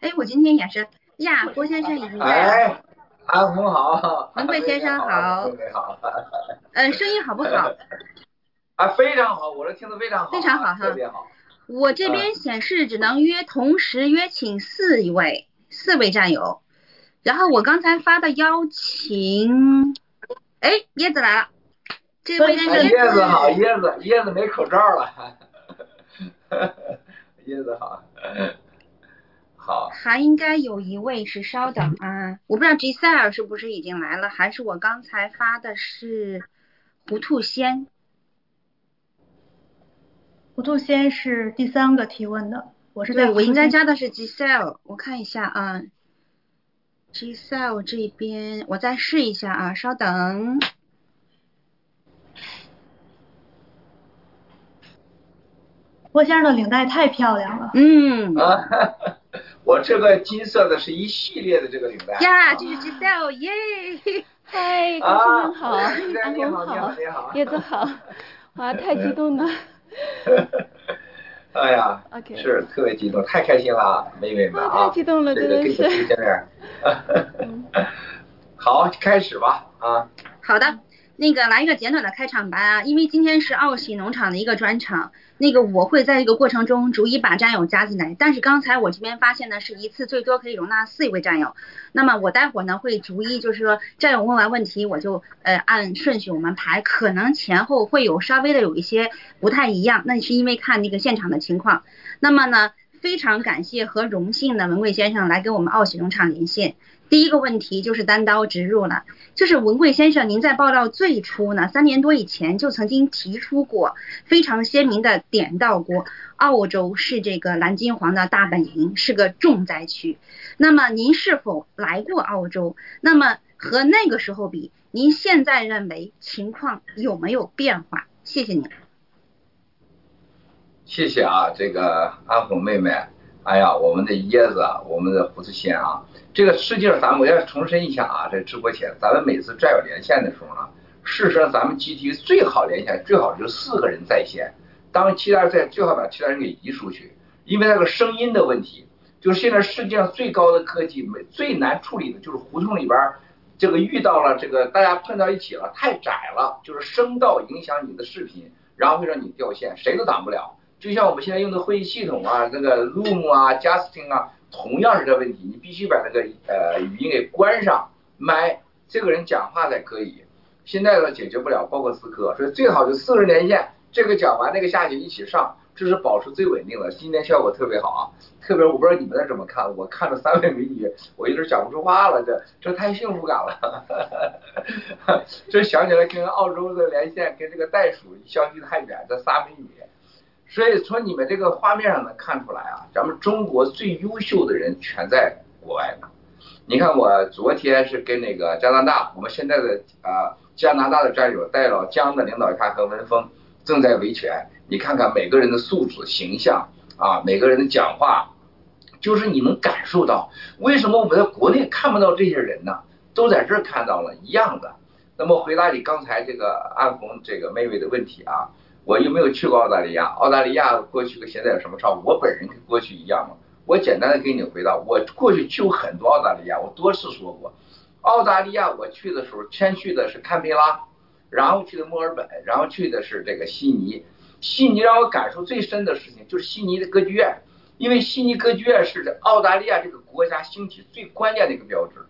哎，我今天也是呀，郭先生已经在。哎，安红好。文贵先生好。文贵好。嗯，声音好不好？啊，非常好，我这听得非常好。非常好哈。特别好。我这边显示只能约同时约请四位，四位战友。然后我刚才发的邀请，哎，椰子来了。这位椰子好，椰子，椰子没口罩了。椰子好。好。还应该有一位是，稍等啊，我不知道 Giselle 是不是已经来了，还是我刚才发的是糊涂仙。糊涂仙是第三个提问的，我是对，我应该加的是 Giselle，我看一下啊，Giselle 这边我再试一下啊，稍等。郭先生的领带太漂亮了。嗯。啊，我这个金色的是一系列的这个领带。呀，这是 Giselle，耶！嗨，高先生好，安红好，叶子好，哇，太激动了。哎呀，是特别激动，太开心了，妹妹们啊！太激动了，真的是。好，开始吧啊。好的。那个来一个简短的开场白啊，因为今天是奥喜农场的一个专场，那个我会在这个过程中逐一把战友加进来，但是刚才我这边发现呢，是一次最多可以容纳四位战友，那么我待会儿呢会逐一就是说战友问完问题，我就呃按顺序我们排，可能前后会有稍微的有一些不太一样，那是因为看那个现场的情况，那么呢非常感谢和荣幸的文贵先生来跟我们奥喜农场连线。第一个问题就是单刀直入了，就是文贵先生，您在报道最初呢，三年多以前就曾经提出过，非常鲜明的点到过，澳洲是这个蓝金黄的大本营，是个重灾区。那么您是否来过澳洲？那么和那个时候比，您现在认为情况有没有变化？谢谢您。谢谢啊，这个阿红妹妹。哎呀，我们的椰子，我们的胡子仙啊，这个实际上咱们我要重申一下啊，在直播前，咱们每次战友连线的时候呢，事实上咱们集体最好连线，最好就四个人在线，当其他人在，最好把其他人给移出去，因为那个声音的问题，就是现在世界上最高的科技，没最难处理的就是胡同里边这个遇到了这个大家碰到一起了，太窄了，就是声道影响你的视频，然后会让你掉线，谁都挡不了。就像我们现在用的会议系统啊，那个 Loom 啊，Justin 啊，同样是这问题，你必须把那个呃语音给关上，麦，这个人讲话才可以。现在呢解决不了，包括思科，所以最好就四个人连线，这个讲完那个下去一起上，这是保持最稳定的。今天效果特别好啊，特别我不知道你们那怎么看，我看着三位美女，我有点讲不出话了，这这太幸福感了，这想起来跟澳洲的连线，跟这个袋鼠相距太远，这仨美女。所以从你们这个画面上能看出来啊，咱们中国最优秀的人全在国外呢。你看我昨天是跟那个加拿大，我们现在的啊加拿大的战友带了江的领导下和文峰正在维权。你看看每个人的素质、形象啊，每个人的讲话，就是你能感受到为什么我们在国内看不到这些人呢？都在这儿看到了一样的。那么回答你刚才这个安红这个妹妹的问题啊。我又没有去过澳大利亚，澳大利亚过去跟现在有什么差？我本人跟过去一样吗？我简单的给你回答，我过去去过很多澳大利亚，我多次说过，澳大利亚我去的时候，先去的是堪培拉，然后去的墨尔本，然后去的是这个悉尼。悉尼让我感受最深的事情就是悉尼的歌剧院，因为悉尼歌剧院是澳大利亚这个国家兴起最关键的一个标志，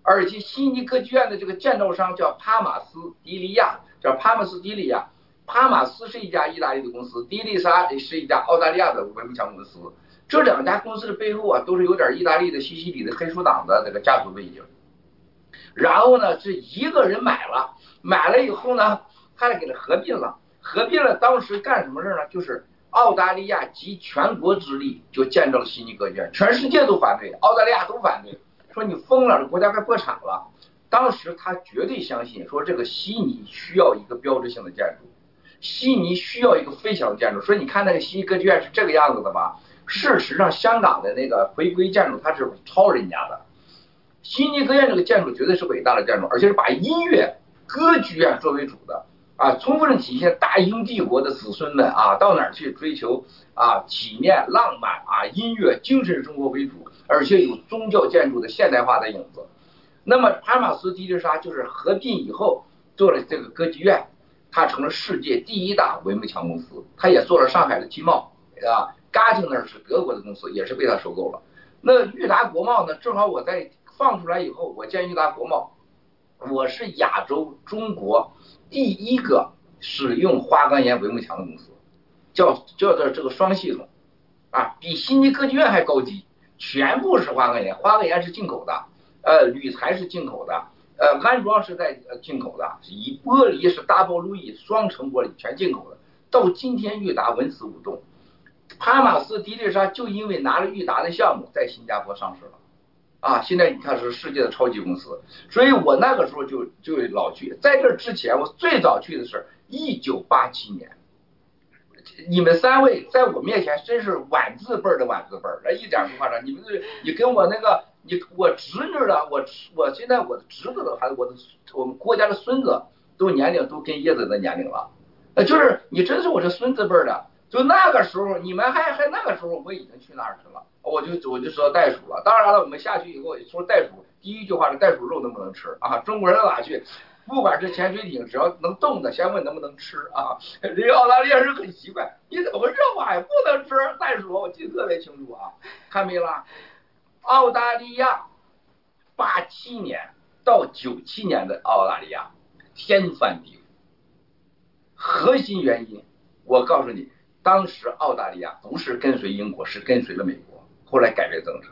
而且悉尼歌剧院的这个建造商叫帕马斯迪利亚，叫帕马斯迪利亚。帕马斯是一家意大利的公司，迪丽莎是一家澳大利亚的文明强公司。这两家公司的背后啊，都是有点意大利的西西里的黑手党的这个家族背景。然后呢，是一个人买了，买了以后呢，他给他合并了，合并了。当时干什么事呢？就是澳大利亚集全国之力就建造了悉尼歌剧院，全世界都反对，澳大利亚都反对，说你疯了，这国家快破产了。当时他绝对相信，说这个悉尼需要一个标志性的建筑。悉尼需要一个飞翔的建筑，所以你看那个悉尼歌剧院是这个样子的吧？事实上，香港的那个回归建筑它是抄人家的。悉尼歌剧院这个建筑绝对是伟大的建筑，而且是把音乐歌剧院作为主的。啊，充分的体现大英帝国的子孙们啊，到哪儿去追求啊体面、浪漫啊、音乐、精神生活为主，而且有宗教建筑的现代化的影子。那么帕马斯迪丽莎就是合并以后做了这个歌剧院，它成了世界第一大文幕墙公司，它也做了上海的金茂啊，嘉靖那是德国的公司，也是被它收购了。那裕达国贸呢？正好我在放出来以后，我见裕达国贸，我是亚洲中国。第一个使用花岗岩帷幕墙的公司，叫叫做这个双系统，啊，比悉尼歌剧院还高级，全部是花岗岩，花岗岩是进口的，呃，铝材是进口的，呃，安装是在呃进口的，以玻璃是 double 路易双层玻璃全进口的，到今天裕达纹丝不动，帕马斯迪丽莎就因为拿了裕达的项目，在新加坡上市了。啊，现在你看是世界的超级公司，所以我那个时候就就老去。在这之前，我最早去的是一九八七年。你们三位在我面前真是晚字辈的晚字辈那，一点不夸张。你们这，你跟我那个，你我侄女的，我我现在我的侄子的孩子，我的我们国家的孙子都年龄都跟叶子的年龄了，呃，就是你真是我这孙子辈的。就那个时候，你们还还那个时候，我已经去那儿去了。我就我就说袋鼠了，当然了，我们下去以后说袋鼠，第一句话是袋鼠肉能不能吃啊？中国人哪去，不管是潜水艇，只要能动的，先问能不能吃啊？这澳大利亚人很奇怪，你怎么回事嘛？不能吃袋鼠，我记得特别清楚啊。看没了，澳大利亚八七年到九七年的澳大利亚天翻地覆，核心原因我告诉你，当时澳大利亚不是跟随英国，是跟随了美国。后来改变政策，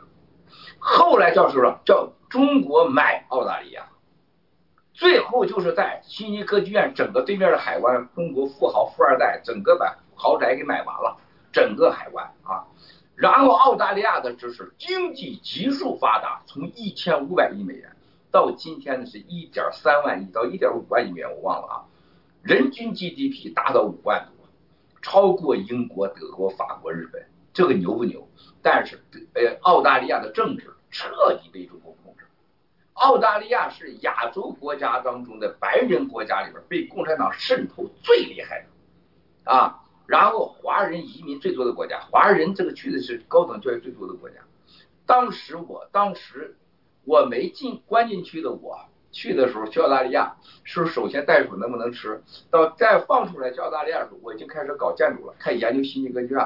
后来叫什么？叫中国买澳大利亚，最后就是在悉尼歌剧院整个对面的海湾，中国富豪富二代整个把豪宅给买完了，整个海湾啊。然后澳大利亚的就是经济急速发达，从一千五百亿美元到今天的是一点三万亿到一点五万亿美元，我忘了啊。人均 GDP 达到五万多，超过英国、德国、法国、日本，这个牛不牛？但是，呃，澳大利亚的政治彻底被中国控制。澳大利亚是亚洲国家当中的白人国家里边被共产党渗透最厉害的啊，然后华人移民最多的国家，华人这个去的是高等教育最多的国家。当时我当时我没进关进去的，我去的时候去澳大利亚，是首先袋鼠能不能吃到再放出来去澳大利亚的时候，我已经开始搞建筑了，开始研究悉尼歌剧院。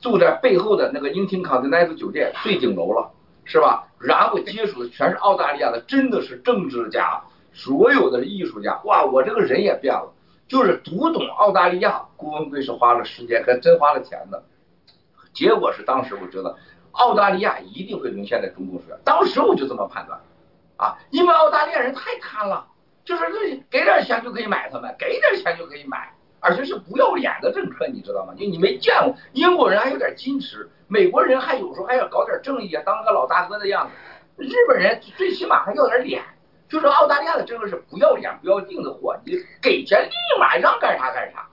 住在背后的那个英廷康特奈斯酒店最顶楼了，是吧？然后接触的全是澳大利亚的，真的是政治家，所有的艺术家。哇，我这个人也变了，就是读懂澳大利亚。顾文贵是花了时间，还真花了钱的。结果是当时我觉得澳大利亚一定会沦陷在中共手下，当时我就这么判断啊，因为澳大利亚人太贪了，就是那给点钱就可以买他们，给点钱就可以买。而且是不要脸的政客，你知道吗？就你没见过，英国人还有点矜持，美国人还有时候还要搞点正义啊，当个老大哥的样子。日本人最起码还要点脸，就是澳大利亚的政策是不要脸不要命的货，你给钱立马让干啥干啥，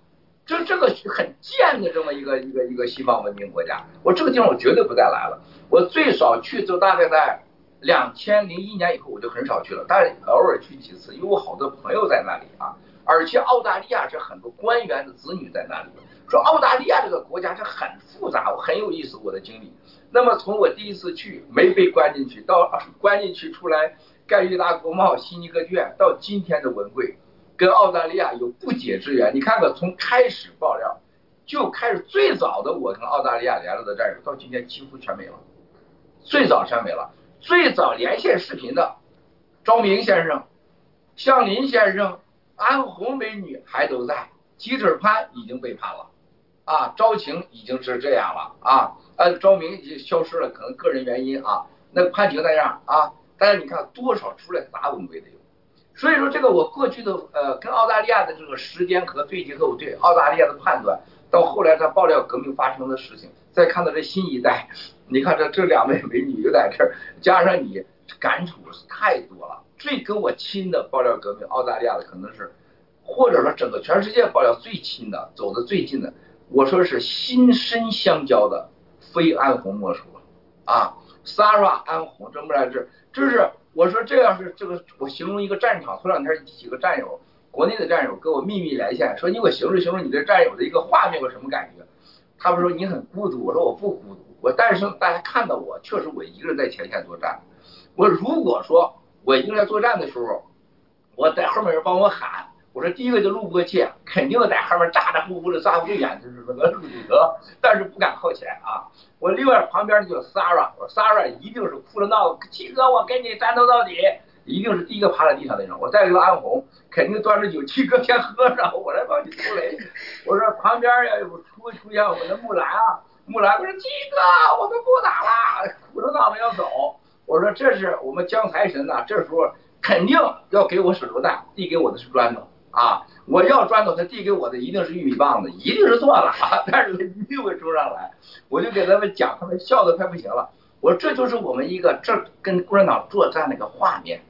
这这个很贱的这么一个一个一个西方文明国家。我这个地方我绝对不再来了，我最少去就大概在两千零一年以后我就很少去了，但是偶尔去几次，因为我好多朋友在那里啊。而且澳大利亚是很多官员的子女在那里。说澳大利亚这个国家是很复杂，我很有意思。我的经历。那么从我第一次去没被关进去，到关进去出来盖裕达国贸、悉尼歌剧院，到今天的文贵，跟澳大利亚有不解之缘。你看看，从开始爆料就开始，最早的我跟澳大利亚联络的战友，到今天几乎全没了。最早全没了。最早连线视频的赵明先生、向林先生。安红美女还都在，鸡腿潘已经被判了，啊，招晴已经是这样了啊，呃，昭明已经消失了，可能个人原因啊，那潘婷那样啊，但是你看多少出来砸文贵的有，所以说这个我过去的呃跟澳大利亚的这个时间和对结合，我对澳大利亚的判断，到后来他爆料革命发生的事情，再看到这新一代，你看这这两位美女在这儿，加上你感触太多了。最跟我亲的爆料革命，澳大利亚的可能是，或者说整个全世界爆料最亲的，走的最近的，我说是心身相交的，非安红莫属了。啊 Sara 安红这不来这，就是我说这要是这个，我形容一个战场，头两天几个战友国内的战友跟我秘密连线，说你给我形容形容你这战友的一个画面，有什么感觉？他们说你很孤独，我说我不孤独，我但是大家看到我，确实我一个人在前线作战。我如果说我一个人作战的时候，我在后面人帮我喊，我说第一个就路不过去，肯定在后面咋咋呼呼的咋不住眼，就是那个路德，但是不敢靠前啊。我另外旁边叫 Sarah，我 Sarah 一定是哭着闹，七哥我跟你战斗到底。一定是第一个趴在地上那种。我再一个安红，肯定端着酒，七哥先喝上，我来帮你出雷。我说旁边要有出出现我们的木兰啊，木兰我说七哥，我们不打了，哭着闹着要走。我说这是我们江财神呐，这时候肯定要给我手榴弹，递给我的是砖头啊，我要砖头，他递给我的一定是玉米棒子，一定是错了啊，但是他一定会冲上来。我就给他们讲，他们笑的快不行了。我说这就是我们一个这跟共产党作战那个画面。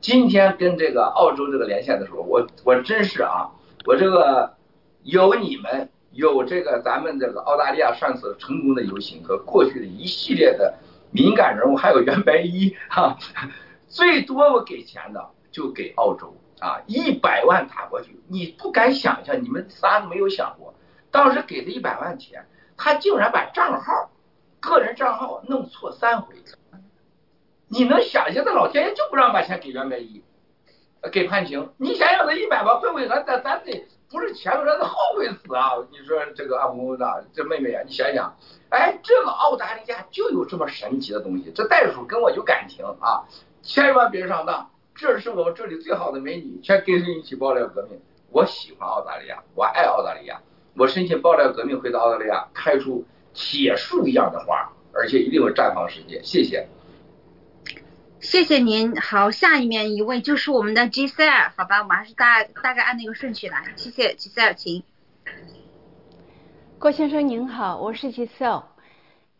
今天跟这个澳洲这个连线的时候，我我真是啊，我这个有你们，有这个咱们这个澳大利亚上次成功的游行和过去的一系列的敏感人物，还有袁白衣哈，最多我给钱的就给澳洲啊，一百万打过去，你不敢想象，你们仨都没有想过，当时给他一百万钱，他竟然把账号个人账号弄错三回。你能想象，这老天爷就不让把钱给袁白一，给潘晴？你想想，这一百万会不会咱咱咱得不是前头，咱是后悔死啊！你说这个阿红的这妹妹啊，你想想，哎，这个澳大利亚就有这么神奇的东西，这袋鼠跟我有感情啊，千万别上当。这是我们这里最好的美女，全跟谁一起爆料革命？我喜欢澳大利亚，我爱澳大利亚，我申请爆料革命回到澳大利亚，开出铁树一样的花，而且一定会绽放世界。谢谢。谢谢您，好，下一面一位就是我们的 Giselle，好吧，我们还是大大概按那个顺序来，谢谢 Giselle，请。郭先生您好，我是 Giselle，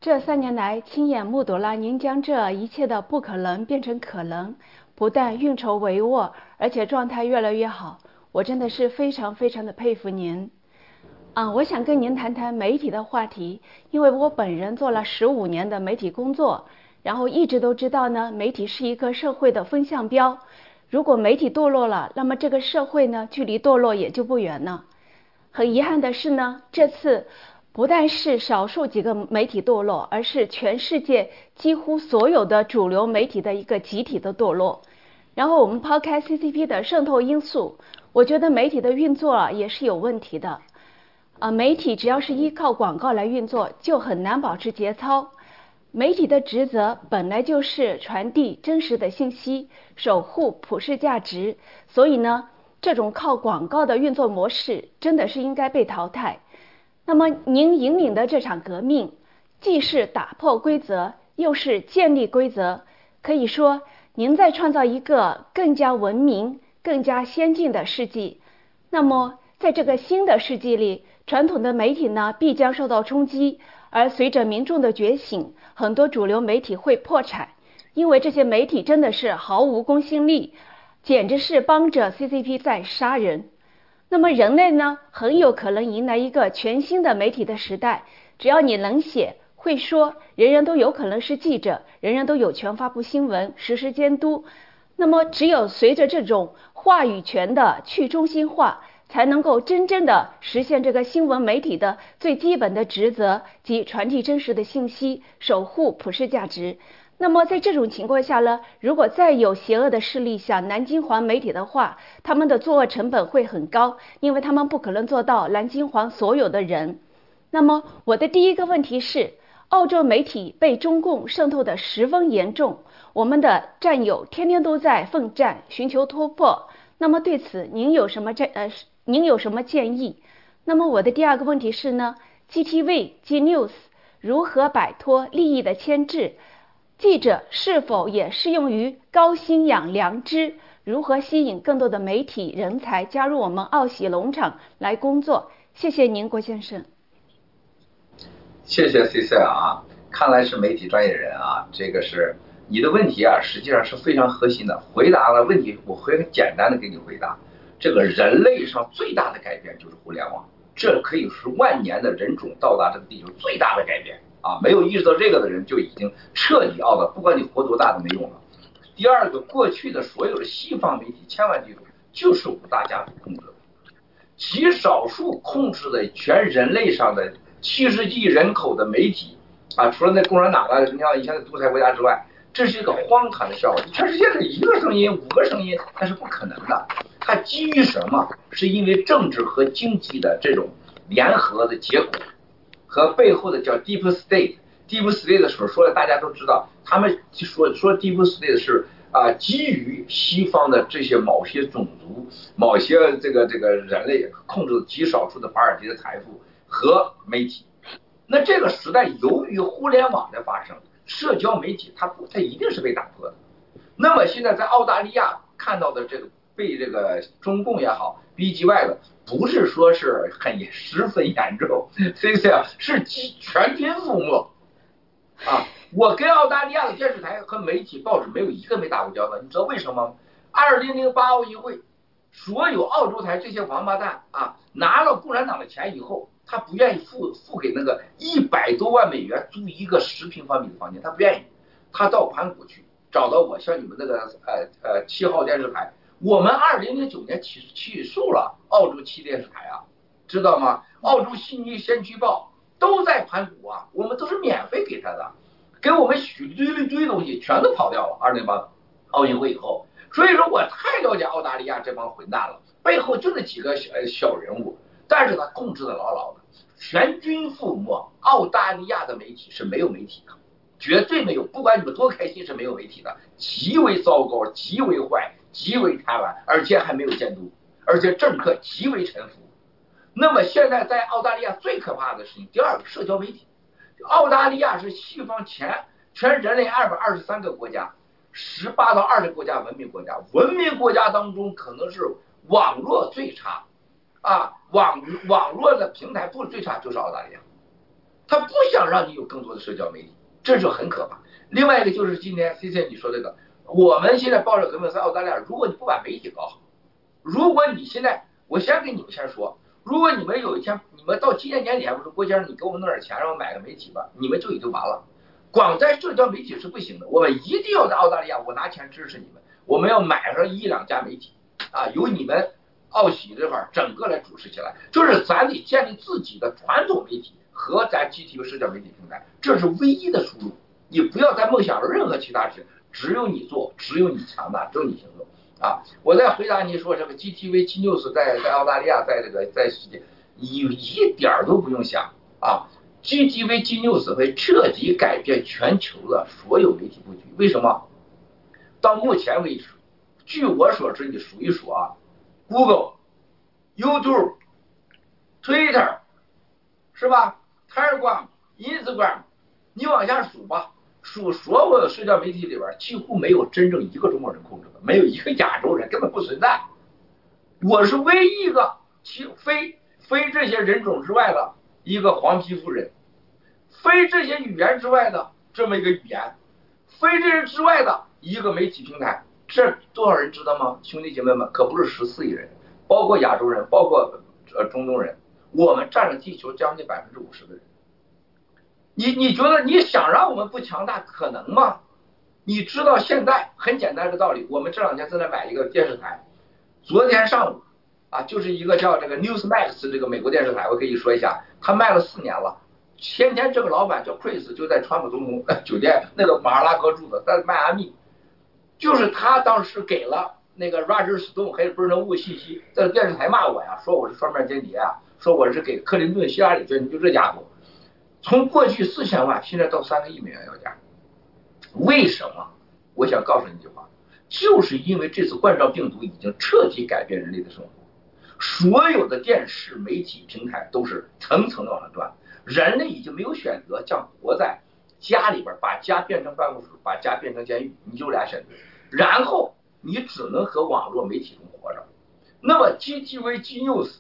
这三年来亲眼目睹了您将这一切的不可能变成可能，不但运筹帷幄，而且状态越来越好，我真的是非常非常的佩服您。啊，我想跟您谈谈媒体的话题，因为我本人做了十五年的媒体工作。然后一直都知道呢，媒体是一个社会的风向标。如果媒体堕落了，那么这个社会呢，距离堕落也就不远了。很遗憾的是呢，这次不但是少数几个媒体堕落，而是全世界几乎所有的主流媒体的一个集体的堕落。然后我们抛开 CCP 的渗透因素，我觉得媒体的运作也是有问题的。啊，媒体只要是依靠广告来运作，就很难保持节操。媒体的职责本来就是传递真实的信息，守护普世价值，所以呢，这种靠广告的运作模式真的是应该被淘汰。那么，您引领的这场革命，既是打破规则，又是建立规则，可以说您在创造一个更加文明、更加先进的世纪。那么，在这个新的世纪里，传统的媒体呢，必将受到冲击。而随着民众的觉醒，很多主流媒体会破产，因为这些媒体真的是毫无公信力，简直是帮着 CCP 在杀人。那么人类呢，很有可能迎来一个全新的媒体的时代。只要你能写会说，人人都有可能是记者，人人都有权发布新闻，实时监督。那么只有随着这种话语权的去中心化。才能够真正的实现这个新闻媒体的最基本的职责，即传递真实的信息，守护普世价值。那么在这种情况下呢，如果再有邪恶的势力想南京黄媒体的话，他们的作恶成本会很高，因为他们不可能做到南京黄所有的人。那么我的第一个问题是，澳洲媒体被中共渗透的十分严重，我们的战友天天都在奋战，寻求突破。那么对此您有什么这呃？您有什么建议？那么我的第二个问题是呢？GTV、G News 如何摆脱利益的牵制？记者是否也适用于高薪养良知？如何吸引更多的媒体人才加入我们奥喜农场来工作？谢谢您，郭先生。谢谢 C C 啊，看来是媒体专业人啊。这个是你的问题啊，实际上是非常核心的。回答了问题，我会很简单的给你回答。这个人类上最大的改变就是互联网，这可以是万年的人种到达这个地球最大的改变啊！没有意识到这个的人就已经彻底 out 了，不管你活多大都没用了。第二个，过去的所有的西方媒体，千万记住，就是五大家族控制的，极少数控制的全人类上的七十亿人口的媒体啊，除了那共产党啊，你像以前的独裁国家之外，这是一个荒唐的笑话。全世界的一个声音、五个声音，那是不可能的。它基于什么？是因为政治和经济的这种联合的结果，和背后的叫 deep state。deep state 的时候说的大家都知道，他们说说 deep state 是。啊，基于西方的这些某些种族、某些这个这个人类控制极少数的华尔街的财富和媒体，那这个时代由于互联网的发生，社交媒体它，它一定是被打破的。那么现在在澳大利亚看到的这个被这个中共也好逼击外的，不是说是很十分严重，所以啊是全军覆没啊。我跟澳大利亚的电视台和媒体报纸没有一个没打过交道，你知道为什么吗？二零零八奥运会，所有澳洲台这些王八蛋啊，拿了共产党的钱以后，他不愿意付付给那个一百多万美元租一个十平方米的房间，他不愿意，他到盘古去找到我，像你们那个呃呃七号电视台，我们二零零九年起起诉了澳洲七电视台啊，知道吗？澳洲悉尼先驱报都在盘古啊，我们都是免费给他的。给我们许堆了堆东西，全都跑掉了。二零八奥运会以后，所以说我太了解澳大利亚这帮混蛋了，背后就那几个小小人物，但是他控制的牢牢的，全军覆没。澳大利亚的媒体是没有媒体的，绝对没有，不管你们多开心是没有媒体的，极为糟糕，极为坏，极为贪婪，而且还没有监督，而且政客极为臣服。那么现在在澳大利亚最可怕的事情，第二个社交媒体。澳大利亚是西方前全人类二百二十三个国家，十八到二十国家文明国家，文明国家当中可能是网络最差，啊网网络的平台不最差就是澳大利亚，他不想让你有更多的社交媒体，这就很可怕。另外一个就是今天 C C 你说这个，我们现在报社革命在澳大利亚，如果你不把媒体搞好，如果你现在我先给你们先说。如果你们有一天，你们到今年年底，我说郭先生，你给我们弄点钱，让我买个媒体吧，你们就已经完了。光在社交媒体是不行的，我们一定要在澳大利亚，我拿钱支持你们，我们要买上一两家媒体啊，由你们澳喜这块整个来主持起来，就是咱得建立自己的传统媒体和咱 GTV 社交媒体平台，这是唯一的出路。你不要再梦想着任何其他事情，只有你做，只有你强大，只有你行动。啊！我在回答你说这个 GTV、G News 在在澳大利亚，在这个在世界，你一点都不用想啊！GTV、G News 会彻底改变全球的所有媒体布局。为什么？到目前为止，据我所知，你数一数啊，Google、YouTube、Twitter，是吧？Telegram、Instagram，你往下数吧。数所有的社交媒体里边，几乎没有真正一个中国人控制的，没有一个亚洲人，根本不存在。我是唯一一个其非非这些人种之外的一个黄皮肤人，非这些语言之外的这么一个语言，非这些之外的一个媒体平台，这多少人知道吗？兄弟姐妹们，可不是十四亿人，包括亚洲人，包括呃中东人，我们占了地球将近百分之五十的人。你你觉得你想让我们不强大可能吗？你知道现在很简单的道理，我们这两天正在买一个电视台，昨天上午啊，就是一个叫这个 Newsmax 这个美国电视台，我可以说一下，他卖了四年了。前天这个老板叫 Chris，就在川普总统酒店那个马尔拉哥住的，在迈阿密，就是他当时给了那个 Roger Stone 还有 b e r n a 信息，在电视台骂我呀，说我是双面间谍啊，说我是给克林顿、希拉里捐，就这家伙。从过去四千万，现在到三个亿美元要价，为什么？我想告诉你一句话，就是因为这次冠状病毒已经彻底改变人类的生活，所有的电视媒体平台都是层层的往上转，人类已经没有选择，像活在家里边，把家变成办公室，把家变成监狱，你就俩选择，然后你只能和网络媒体中活着。那么 GTV、G News，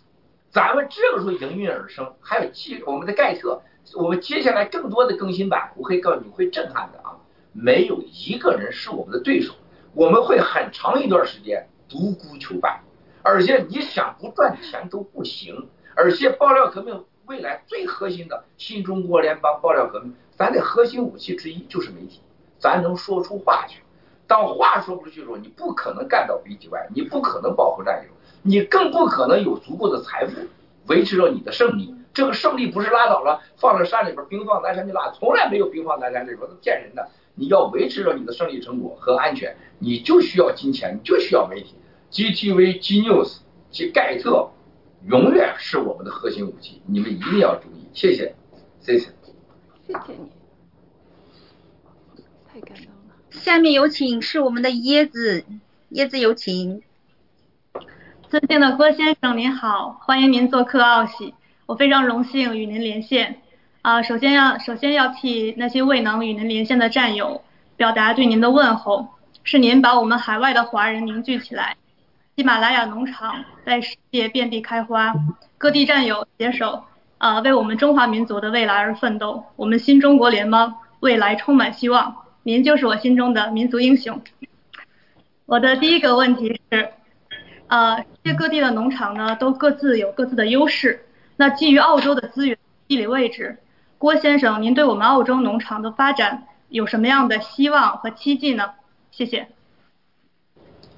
咱们这个时候应运而生，还有 G 我们的盖特。我们接下来更多的更新版，我可以告诉你会震撼的啊！没有一个人是我们的对手，我们会很长一段时间独孤求败，而且你想不赚钱都不行。而且爆料革命未来最核心的新中国联邦爆料革命，咱的核心武器之一就是媒体，咱能说出话去。当话说不出去的时候，你不可能干到北极外，你不可能保护战友，你更不可能有足够的财富维持着你的胜利。这个胜利不是拉倒了，放在山里边，兵放南山就拉，从来没有兵放南山这说，都骗人的。你要维持着你的胜利成果和安全，你就需要金钱，你就需要媒体，GTV、G News 及盖特，永远是我们的核心武器，你们一定要注意。谢谢，谢谢，谢谢你，太感动了。下面有请是我们的椰子，椰子有请。尊敬的郭先生您好，欢迎您做客奥喜，我非常荣幸与您连线。啊，首先要首先要替那些未能与您连线的战友表达对您的问候，是您把我们海外的华人凝聚起来，喜马拉雅农场在世界遍地开花，各地战友携手啊为我们中华民族的未来而奋斗，我们新中国联邦未来充满希望，您就是我心中的民族英雄。我的第一个问题是，呃，世界各地的农场呢都各自有各自的优势，那基于澳洲的资源、地理位置。郭先生，您对我们澳洲农场的发展有什么样的希望和期冀呢？谢谢。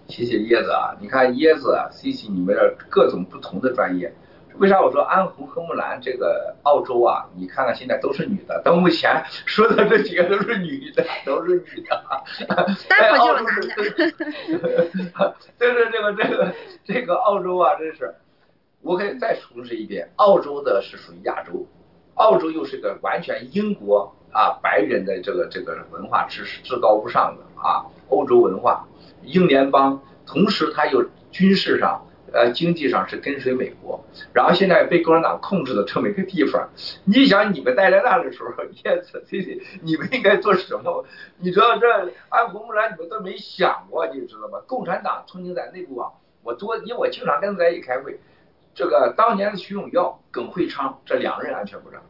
谢谢椰子啊，你看椰子啊、C C，你们各种不同的专业，为啥我说安红和木兰这个澳洲啊？你看看现在都是女的，到目前 说的这几个都是女的，都是女的。待会儿就有男的。这是这个这个这个澳洲啊，真是，我可以再重申一遍，澳洲的是属于亚洲。澳洲又是个完全英国啊白人的这个这个文化知识至高无上的啊欧洲文化英联邦，同时它又军事上呃经济上是跟随美国，然后现在被共产党控制的这么一个地方，你想你们待在那的时候，叶子这些你们应该做什么？你知道这安红木兰你们都没想过，你知道吗？共产党曾经在内部啊，我多因为我经常跟他在一起开会。这个当年的徐永耀、耿会昌这两任安全部长，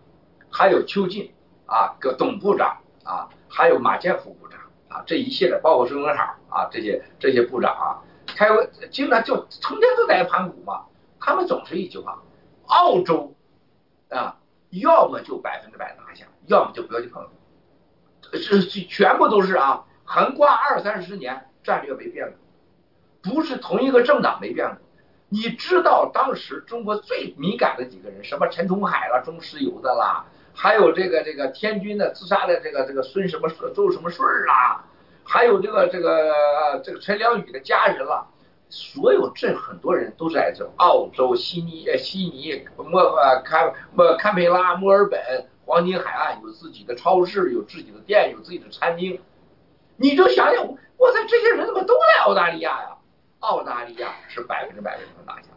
还有邱进啊，个董部长啊，还有马建福部长啊，这一系列包括孙文海啊，这些这些部长啊，开会经常就成天都在盘古嘛。他们总是一句话：澳洲啊，要么就百分之百拿下，要么就不要去碰。是全部都是啊，横跨二三十年，战略没变过，不是同一个政党没变过。你知道当时中国最敏感的几个人，什么陈同海啦、中石油的啦，还有这个这个天津的自杀的这个这个孙什么周什么顺啦，还有这个这个这个陈良宇的家人啦，所有这很多人都是来自澳洲悉尼、悉尼、墨呃堪墨堪培拉、墨尔本、黄金海岸，有自己的超市，有自己的店，有自己的餐厅。你就想想，哇塞，这些人怎么都来澳大利亚呀？澳大利亚是百分之百能拿下。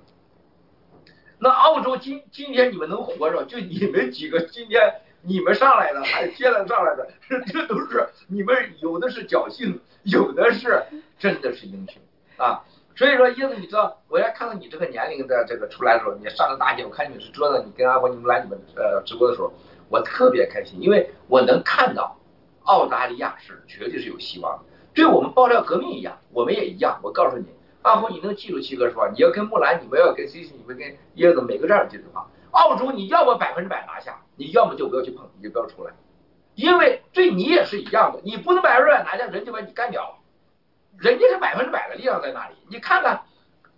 那澳洲今今天你们能活着，就你们几个今天你们上来的，还接着上来的，这都是你们有的是侥幸，有的是真的是英雄啊。所以说，因为你知道，我要看到你这个年龄的这个出来的时候，你上了大街，我看你是桌子，你跟阿伯你们来你们呃直播的时候，我特别开心，因为我能看到澳大利亚是绝对是有希望的，对我们爆料革命一样，我们也一样。我告诉你。阿红，你能记住七哥说，你要跟木兰，你们要跟 C C，你们跟椰子，每个战友记住啊。澳洲你要么百分之百拿下，你要么就不要去碰，你就不要出来，因为对你也是一样的，你不能百分之百拿下，人就把你干掉了。人家是百分之百的力量在那里，你看看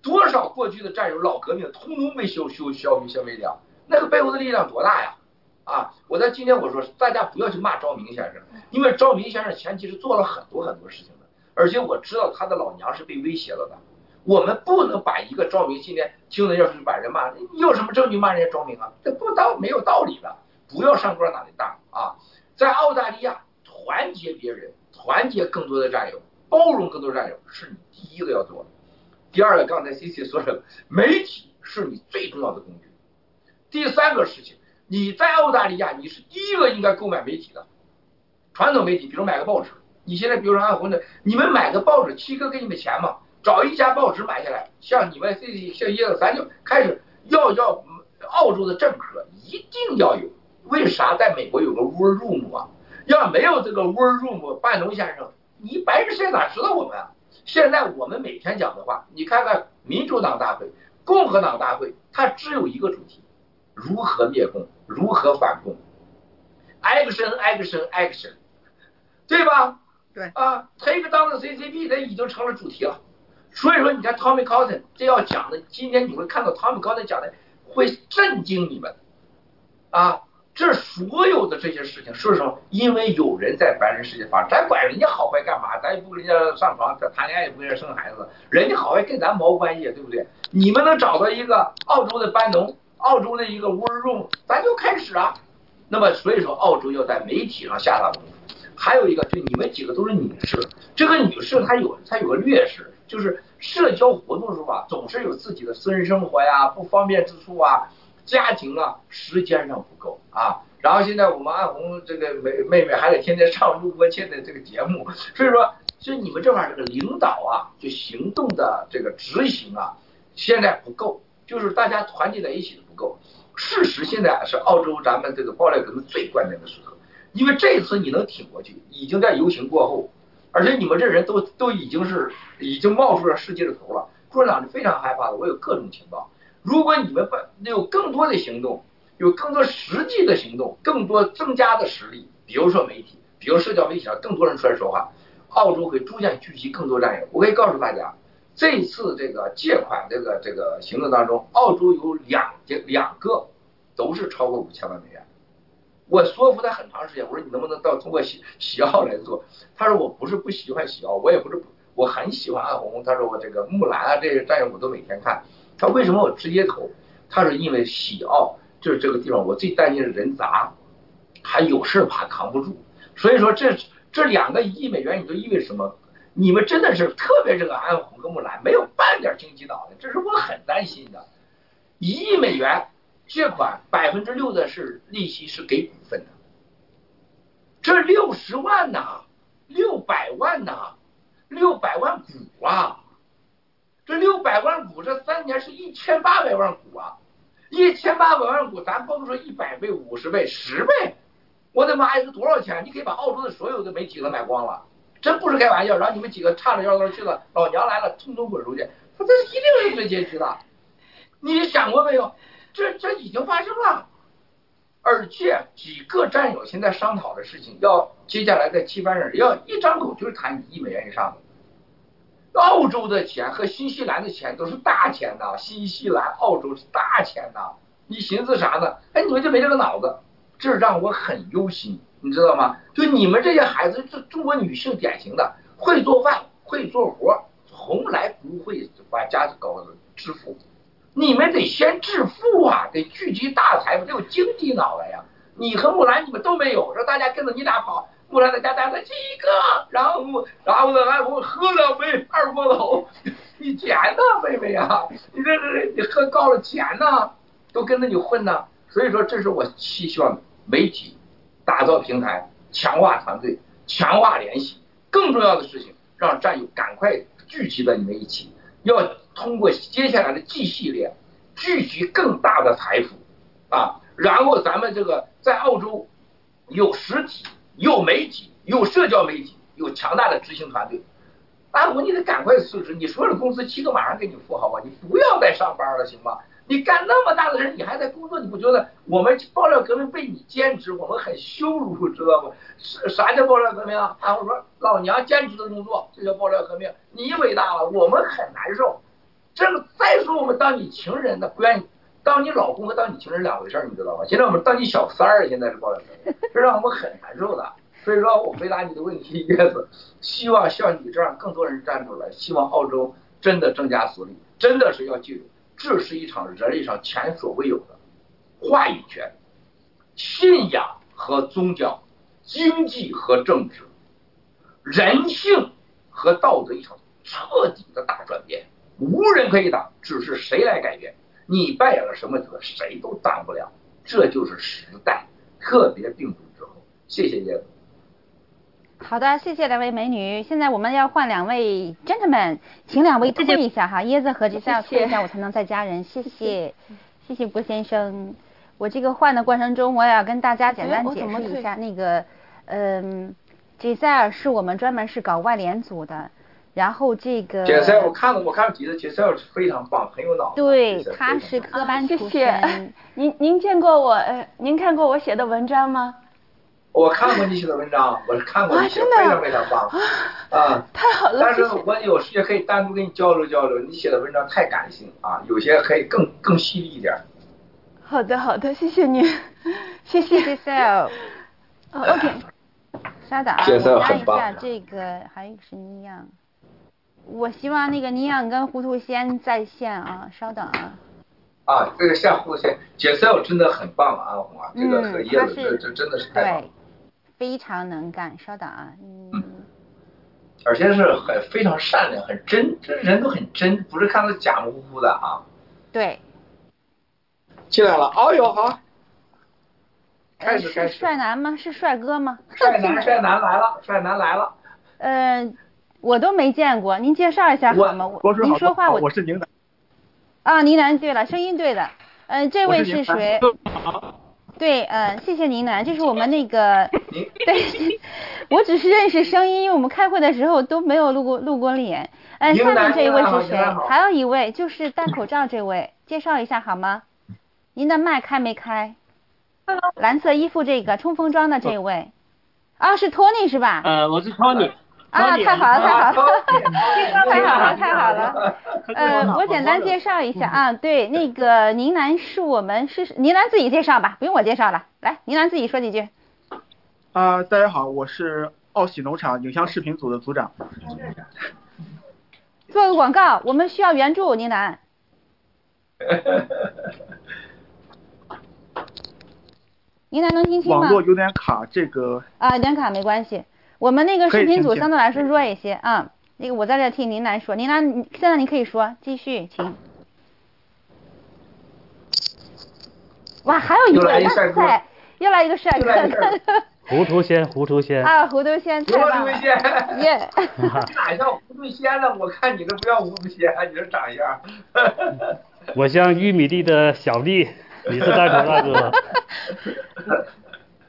多少过去的战友老革命，通通被消消消灭消灭掉，那个背后的力量多大呀！啊，我在今天我说，大家不要去骂赵明先生，因为赵明先生前期是做了很多很多事情的，而且我知道他的老娘是被威胁了的。我们不能把一个赵明今天听着要是把人骂，你有什么证据骂人家赵明啊？这不道没有道理的，不要上官打的大啊！在澳大利亚团结别人，团结更多的战友，包容更多战友，是你第一个要做的。第二个，刚才 C C 说的，媒体是你最重要的工具。第三个事情，你在澳大利亚你是第一个应该购买媒体的，传统媒体，比如买个报纸。你现在比如说安红的，你们买个报纸，七哥给你们钱吗？找一家报纸买下来，像你们这像椰子，咱就开始要要澳洲的政客一定要有，为啥在美国有个 War Room 啊？要没有这个 War Room，半农先生，你白人世界哪知道我们啊？现在我们每天讲的话，你看看民主党大会、共和党大会，它只有一个主题：如何灭共，如何反共，action action action，对吧？对啊，take down the CCP，它已经成了主题了。所以说，你看 Tommy Cotton 这要讲的，今天你会看到 Tommy Cotton 讲的会震惊你们啊！这所有的这些事情，说实话，因为有人在白人世界发生，咱管人家好坏干嘛？咱也不跟人家上床，谈恋爱也不跟人家生孩子，人家好坏跟咱毛关系，对不对？你们能找到一个澳洲的班农，澳洲的一个 war room，咱就开始啊。那么所以说，澳洲要在媒体上下大功夫。还有一个，就你们几个都是女士，这个女士她有她有个劣势，就是社交活动的时候吧，总是有自己的私人生活呀，不方便之处啊，家庭啊，时间上不够啊。然后现在我们安红这个妹妹妹还得天天上录播间的这个节目，所以说，就你们这块这个领导啊，就行动的这个执行啊，现在不够，就是大家团结在一起的不够。事实现在是澳洲咱们这个爆料革命最关键的时刻。因为这次你能挺过去，已经在游行过后，而且你们这人都都已经是已经冒出了世界的头了。共产党是非常害怕的，我有各种情报。如果你们办有更多的行动，有更多实际的行动，更多增加的实力，比如说媒体，比如社交媒体上更多人出来说话，澳洲会逐渐聚集更多战友。我可以告诉大家，这次这个借款这个这个行动当中，澳洲有两两个都是超过五千万美元。我说服他很长时间，我说你能不能到通过喜喜奥来做？他说我不是不喜欢喜奥，我也不是我很喜欢安红。他说我这个木兰啊这些战友我都每天看。他为什么我直接投？他说因为喜奥就是这个地方我最担心的人杂，还有事怕扛不住。所以说这这两个亿美元你都意味什么？你们真的是特别这个安红跟木兰没有半点经济脑的，这是我很担心的。一亿美元。借款百分之六的是利息，是给股份的。这六十万呐，六百万呐，六百万股啊！这六百万股，这三年是一千八百万股啊！一千八百万股，咱甭说一百倍、五十倍、十倍，我的妈呀，这多少钱？你可以把澳洲的所有的媒体都买光了，真不是开玩笑。然后你们几个叉着腰都去了，老娘来了，通通滚出去！他这一定是最结局的，你想过没有？这这已经发生了，而且几个战友现在商讨的事情，要接下来在七班上要一张口就是谈一亿美元以上的。澳洲的钱和新西兰的钱都是大钱呐，新西兰、澳洲是大钱呐，你寻思啥呢？哎，你们就没这个脑子，这让我很忧心，你知道吗？就你们这些孩子，这中国女性典型的会做饭、会做活，从来不会把家搞致富。你们得先致富啊，得聚集大财富，得有经济脑袋呀。你和木兰你们都没有，让大家跟着你俩跑。木兰在家待了几个，然后然后呢，哎，我喝两杯二锅头，你钱呢，妹妹呀？你这这你喝高了钱呢，都跟着你混呢。所以说，这是我期希望媒体打造平台，强化团队，强化联系。更重要的事情，让战友赶快聚集在你们一起，要。通过接下来的 G 系列聚集更大的财富啊，然后咱们这个在澳洲有实体、有媒体、有社交媒体、有强大的执行团队。阿虎，你得赶快辞职，你所有的工资期都马上给你付好吧？你不要再上班了，行吗？你干那么大的事，你还在工作，你不觉得我们爆料革命被你兼职，我们很羞辱，知道不？啥啥叫爆料革命啊？啊，我说，老娘兼职的工作，这叫爆料革命。你伟大了，我们很难受。这个再说我们当你情人的不愿意当你老公和当你情人两回事儿，你知道吗？现在我们当你小三儿，现在是爆料革命这让我们很难受的。所以说我回答你的问题也是希望像你这样更多人站出来，希望澳洲真的增加实力，真的是要记住，这是一场人类上前所未有的话语权、信仰和宗教、经济和政治、人性和道德一场彻底的大转变。无人可以挡，只是谁来改变？你扮演了什么角色，谁都挡不了。这就是时代，特别病毒之后。谢谢叶子。好的，谢谢两位美女。现在我们要换两位 gentlemen，请两位退一下哈。椰子和吉赛退一下，我才能再加人。谢谢，谢谢郭先生。我这个换的过程中，我也要跟大家简单解释一下，那个，嗯，吉赛尔是我们专门是搞外联组的。然后这个杰赛，我看了，我看了几次，杰赛是非常棒，很有脑子。对，他是科班出身。您您见过我呃，您看过我写的文章吗？我看过你写的文章，我是看过你写，非常非常棒啊！太好了，但是我有时间可以单独跟你交流交流，你写的文章太感性啊，有些可以更更犀利一点。好的好的，谢谢你，谢谢。谢谢 Sel。哦 OK，稍等啊，我加一下这个，还有一个是尼样。我希望那个尼样跟糊涂仙在线啊，稍等啊。啊，这个下户线解 sell 真的很棒啊，阿红啊，这个和嗯，叶子这这真的是太棒了对，，非常能干。稍等啊，嗯，而且是很非常善良，很真，这人都很真，不是看着假模糊糊的啊。对，进来了，哦呦好，开始开始，帅男吗？是帅哥吗？帅男 帅男来了，帅男来了。呃，我都没见过，您介绍一下好吗？我您说话我我是宁南，啊，倪楠，对了，声音对的。嗯、这位是谁？对，呃，谢谢您呢，这是我们那个，对，我只是认识声音，因为我们开会的时候都没有露过露过脸。呃，下面这一位是谁？还有一位就是戴口罩这位，介绍一下好吗？您的麦开没开？蓝色衣服这个冲锋装的这位，啊，是托尼是吧？呃，我是 Tony。啊，太好了，太好了，太好了，太好了。呃，我简单介绍一下啊，对，那个宁南是我们是宁南自己介绍吧，不用我介绍了。来，宁南自己说几句。啊、大家好，我是奥喜农场影像视频组的组长。做个广告，我们需要援助，宁南。宁南能听清吗网？络有点卡，这个啊，点卡没关系，我们那个视频组相对来说弱一些啊。那个我在这替您来说，您来现在你可以说，继续，请。哇，还有一又来位，一帅哥哇塞，又来一个帅哥糊涂仙，糊涂仙，啊，糊涂仙太胡棒了，耶！你哪像糊涂仙呢？我看你这不像糊涂仙，你这长样。我像玉米地的小弟，你是带头大哥。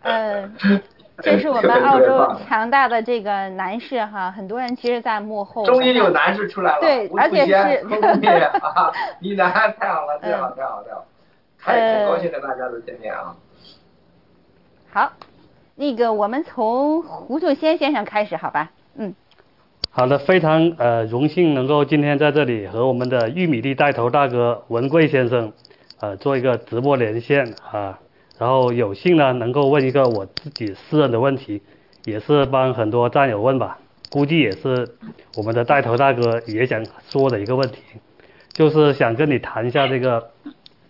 呃，这是我们澳洲强大的这个男士哈，很多人其实，在幕后。终于有男士出来了，对而且是你男太好了，太好，嗯太好，太好，太很高兴跟大家都见面啊。好，那个我们从糊涂仙先生开始，好吧？嗯，好的，非常呃荣幸能够今天在这里和我们的玉米地带头大哥文贵先生呃做一个直播连线啊，然后有幸呢能够问一个我自己私人的问题，也是帮很多战友问吧，估计也是我们的带头大哥也想说的一个问题，就是想跟你谈一下这个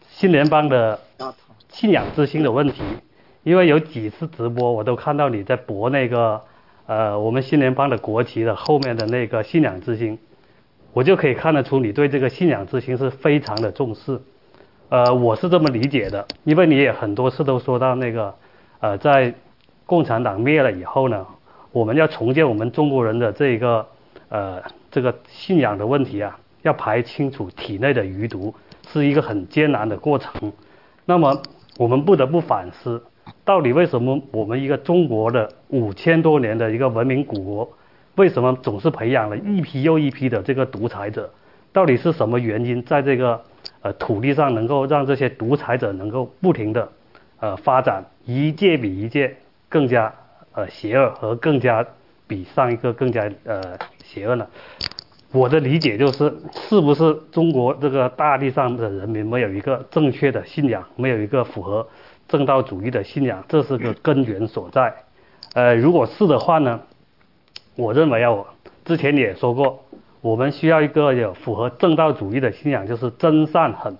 新联邦的信仰之星的问题，因为有几次直播我都看到你在博那个呃我们新联邦的国旗的后面的那个信仰之星，我就可以看得出你对这个信仰之星是非常的重视。呃，我是这么理解的，因为你也很多次都说到那个呃在共产党灭了以后呢，我们要重建我们中国人的这一个呃这个信仰的问题啊，要排清楚体内的余毒，是一个很艰难的过程。那么我们不得不反思，到底为什么我们一个中国的五千多年的一个文明古国，为什么总是培养了一批又一批的这个独裁者？到底是什么原因在这个呃土地上能够让这些独裁者能够不停的呃发展，一届比一届更加呃邪恶和更加比上一个更加呃邪恶呢？我的理解就是，是不是中国这个大地上的人民没有一个正确的信仰，没有一个符合正道主义的信仰，这是个根源所在。呃，如果是的话呢，我认为啊，我之前也说过，我们需要一个有符合正道主义的信仰，就是真善狠。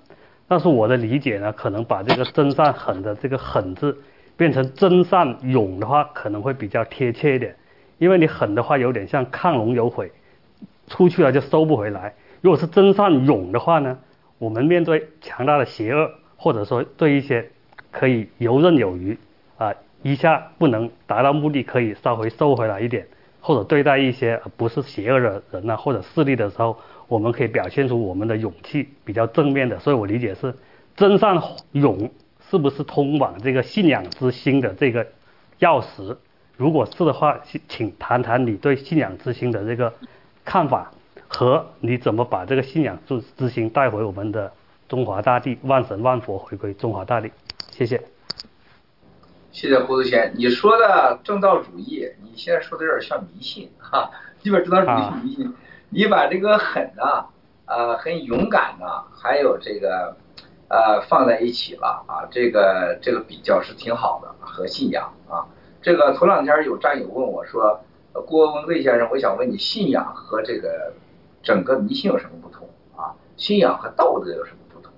但是我的理解呢，可能把这个真善狠的这个狠字变成真善勇的话，可能会比较贴切一点。因为你狠的话，有点像亢龙有悔，出去了就收不回来。如果是真善勇的话呢，我们面对强大的邪恶，或者说对一些可以游刃有余啊、一下不能达到目的，可以稍微收回来一点，或者对待一些不是邪恶的人呐、或者势力的时候，我们可以表现出我们的勇气，比较正面的。所以我理解是真善勇是不是通往这个信仰之心的这个钥匙？如果是的话，请请谈谈你对信仰之心的这个看法，和你怎么把这个信仰之之心带回我们的中华大地，万神万佛回归中华大地。谢谢。谢谢胡子贤，你说的正道主义，你现在说的有点像迷信哈，基本正道主义迷信，你把这个狠呐，呃，很勇敢呐，还有这个呃放在一起了啊，这个这个比较是挺好的和信仰啊。这个头两天有战友问我说，郭文贵先生，我想问你，信仰和这个整个迷信有什么不同啊？信仰和道德有什么不同？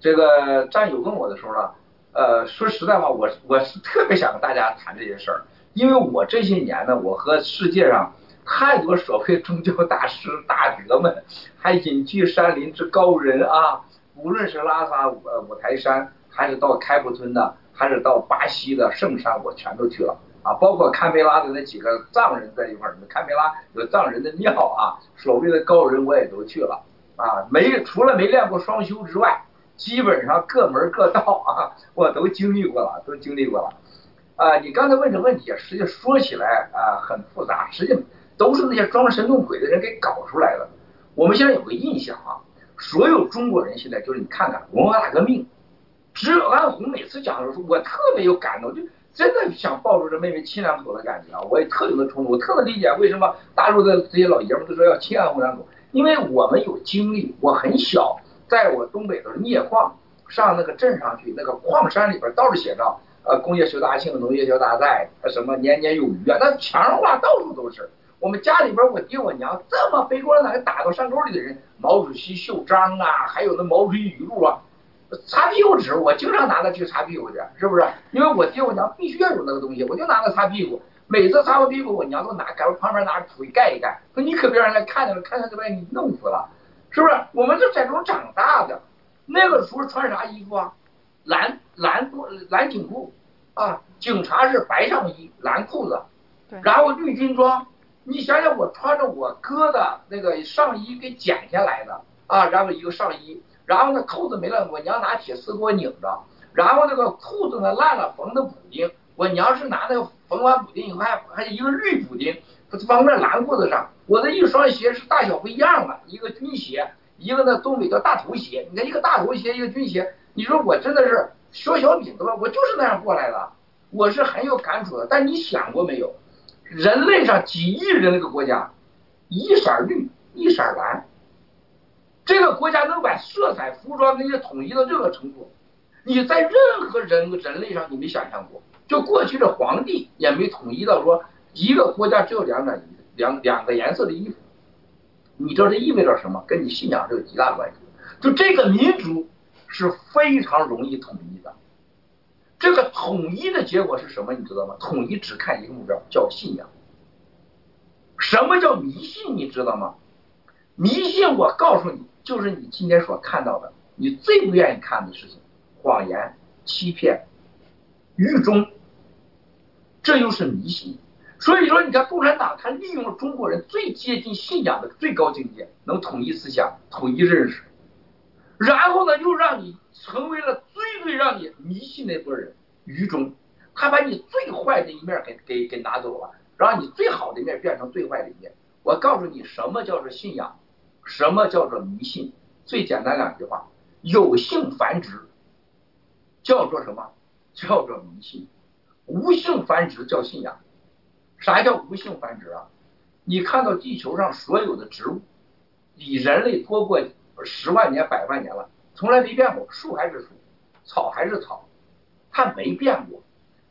这个战友问我的时候呢？呃，说实在话，我我是特别想跟大家谈这些事儿，因为我这些年呢，我和世界上太多所谓宗教大师大德们，还隐居山林之高人啊，无论是拉萨呃五台山，还是到开普敦的，还是到巴西的圣山，我全都去了啊，包括堪培拉的那几个藏人在一块儿，堪培拉有藏人的庙啊，所谓的高人我也都去了啊，没除了没练过双修之外。基本上各门各道啊，我都经历过了，都经历过了。啊，你刚才问这问题，实际说起来啊很复杂，实际都是那些装神弄鬼的人给搞出来的。我们现在有个印象啊，所有中国人现在就是你看看文化大革命，只有安红每次讲的时候，我特别有感动，就真的想抱住这妹妹亲两口的感觉啊！我也特有的冲动，我特别理解为什么大陆的这些老爷们都说要亲安红两口，因为我们有经历，我很小。在我东北的镍矿，上那个镇上去，那个矿山里边倒是写着，呃，工业学大庆，农业学大寨，什么年年有余啊，那墙上画到处都是。我们家里边，我爹我娘这么被共产党给打到山沟里的人，毛主席袖章啊，还有那毛主席语录啊，擦屁股纸，我经常拿它去擦屁股去，是不是？因为我爹我娘必须要有那个东西，我就拿它擦屁股。每次擦完屁股，我娘都拿赶快旁边拿土盖一盖，说你可别让人家看见了，看见就把你弄死了。是不是？我们是在这种长大的，那个时候穿啥衣服啊？蓝蓝裤蓝警裤啊，警察是白上衣蓝裤子，然后绿军装。你想想，我穿着我哥的那个上衣给剪下来的啊，然后一个上衣，然后呢扣子没了，我娘拿铁丝给我拧着，然后那个裤子呢烂了缝的补丁，我娘是拿那个缝完补丁以后还还一个绿补丁。缝在蓝裤子上，我的一双鞋是大小不一样的，一个军鞋，一个呢东北叫大头鞋。你看一个大头鞋，一个军鞋，你说我真的是缩小饼子吧？我就是那样过来的，我是很有感触的。但你想过没有，人类上几亿人那个国家，一色绿，一色蓝，这个国家能把色彩、服装那些统一到这个程度，你在任何人人类上你没想象过，就过去的皇帝也没统一到说。一个国家只有两两两两个颜色的衣服，你知道这意味着什么？跟你信仰是有极大关系。就这个民族是非常容易统一的，这个统一的结果是什么？你知道吗？统一只看一个目标，叫信仰。什么叫迷信？你知道吗？迷信，我告诉你，就是你今天所看到的，你最不愿意看的事情：谎言、欺骗、愚忠，这就是迷信。所以说，你看共产党，他利用了中国人最接近信仰的最高境界，能统一思想、统一认识，然后呢，又让你成为了最最让你迷信那波人，愚忠。他把你最坏的一面给给给拿走了，让你最好的一面变成最坏的一面。我告诉你，什么叫做信仰，什么叫做迷信？最简单两句话：有性繁殖叫做什么？叫做迷信；无性繁殖叫信仰。啥叫无性繁殖啊？你看到地球上所有的植物，比人类多过十万年、百万年了，从来没变过，树还是树，草还是草，它没变过。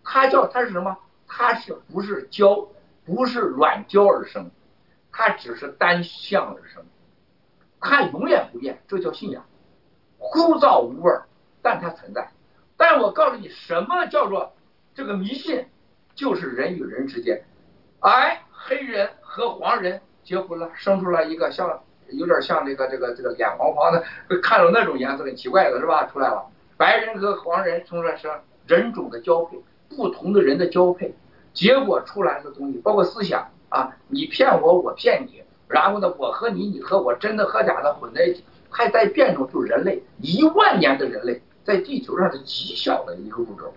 它叫它是什么？它是不是胶？不是卵胶而生，它只是单向而生，它永远不变，这叫信仰。枯燥无味，但它存在。但我告诉你，什么叫做这个迷信？就是人与人之间。哎，黑人和黄人结婚了，生出来一个像有点像这个这个这个脸黄黄的，看着那种颜色很奇怪的是吧？出来了，白人和黄人生出来是人种的交配，不同的人的交配，结果出来的东西，包括思想啊，你骗我，我骗你，然后呢，我和你，你和我，真的和假的混在一起，还在变种，就是人类一万年的人类在地球上是极小的一个物种，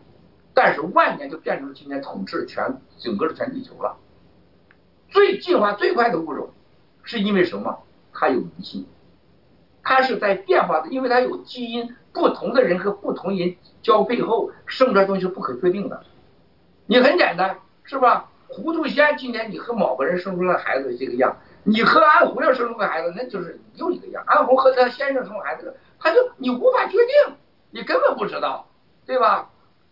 但是万年就变成了今天统治全整个的全地球了。最进化最快的物种，是因为什么？它有迷信，它是在变化的，因为它有基因，不同的人和不同人交配后生出来东西是不可确定的。你很简单，是吧？糊涂仙今天你和某个人生出来孩子这个样，你和安红要生出个孩子，那就是又一个样。安红和他先生生孩子，他就你无法确定，你根本不知道，对吧？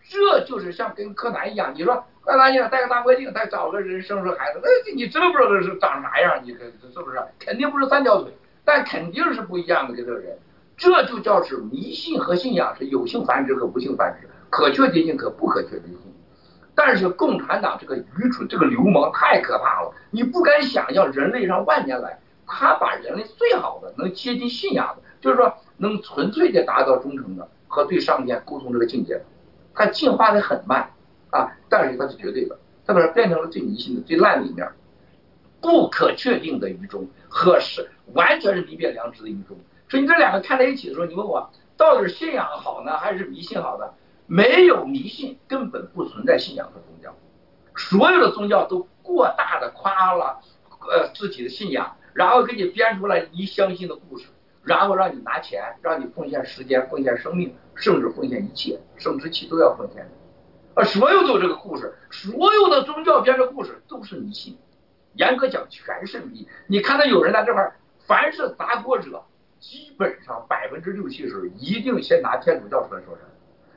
这就是像跟柯南一样，你说柯南先戴个大墨镜，再找个人生出孩子，那你真不知道这是长啥样，你这是不是？肯定不是三条腿，但肯定是不一样的这个人。这就叫是迷信和信仰是有性繁殖和无性繁殖，可确定性和不可确定性。但是共产党这个愚蠢，这个流氓太可怕了，你不敢想象人类上万年来，他把人类最好的能接近信仰的，就是说能纯粹的达到忠诚的和对上天沟通这个境界的，他进化的很慢啊，但是他是绝对的，他把它变成了最迷信的、最烂的一面，不可确定的愚忠和是完全是迷变良知的愚忠。所以你这两个看在一起的时候，你问我到底是信仰好呢，还是迷信好呢？没有迷信，根本不存在信仰和宗教。所有的宗教都过大的夸了呃自己的信仰，然后给你编出来你相信的故事，然后让你拿钱，让你奉献时间、奉献生命，甚至奉献一切，生殖器都要奉献。啊，所有都有这个故事，所有的宗教编的故事都是迷信。严格讲，全是迷。你看到有人在这块儿，凡是砸锅者。基本上百分之六七十一定先拿天主教出来说事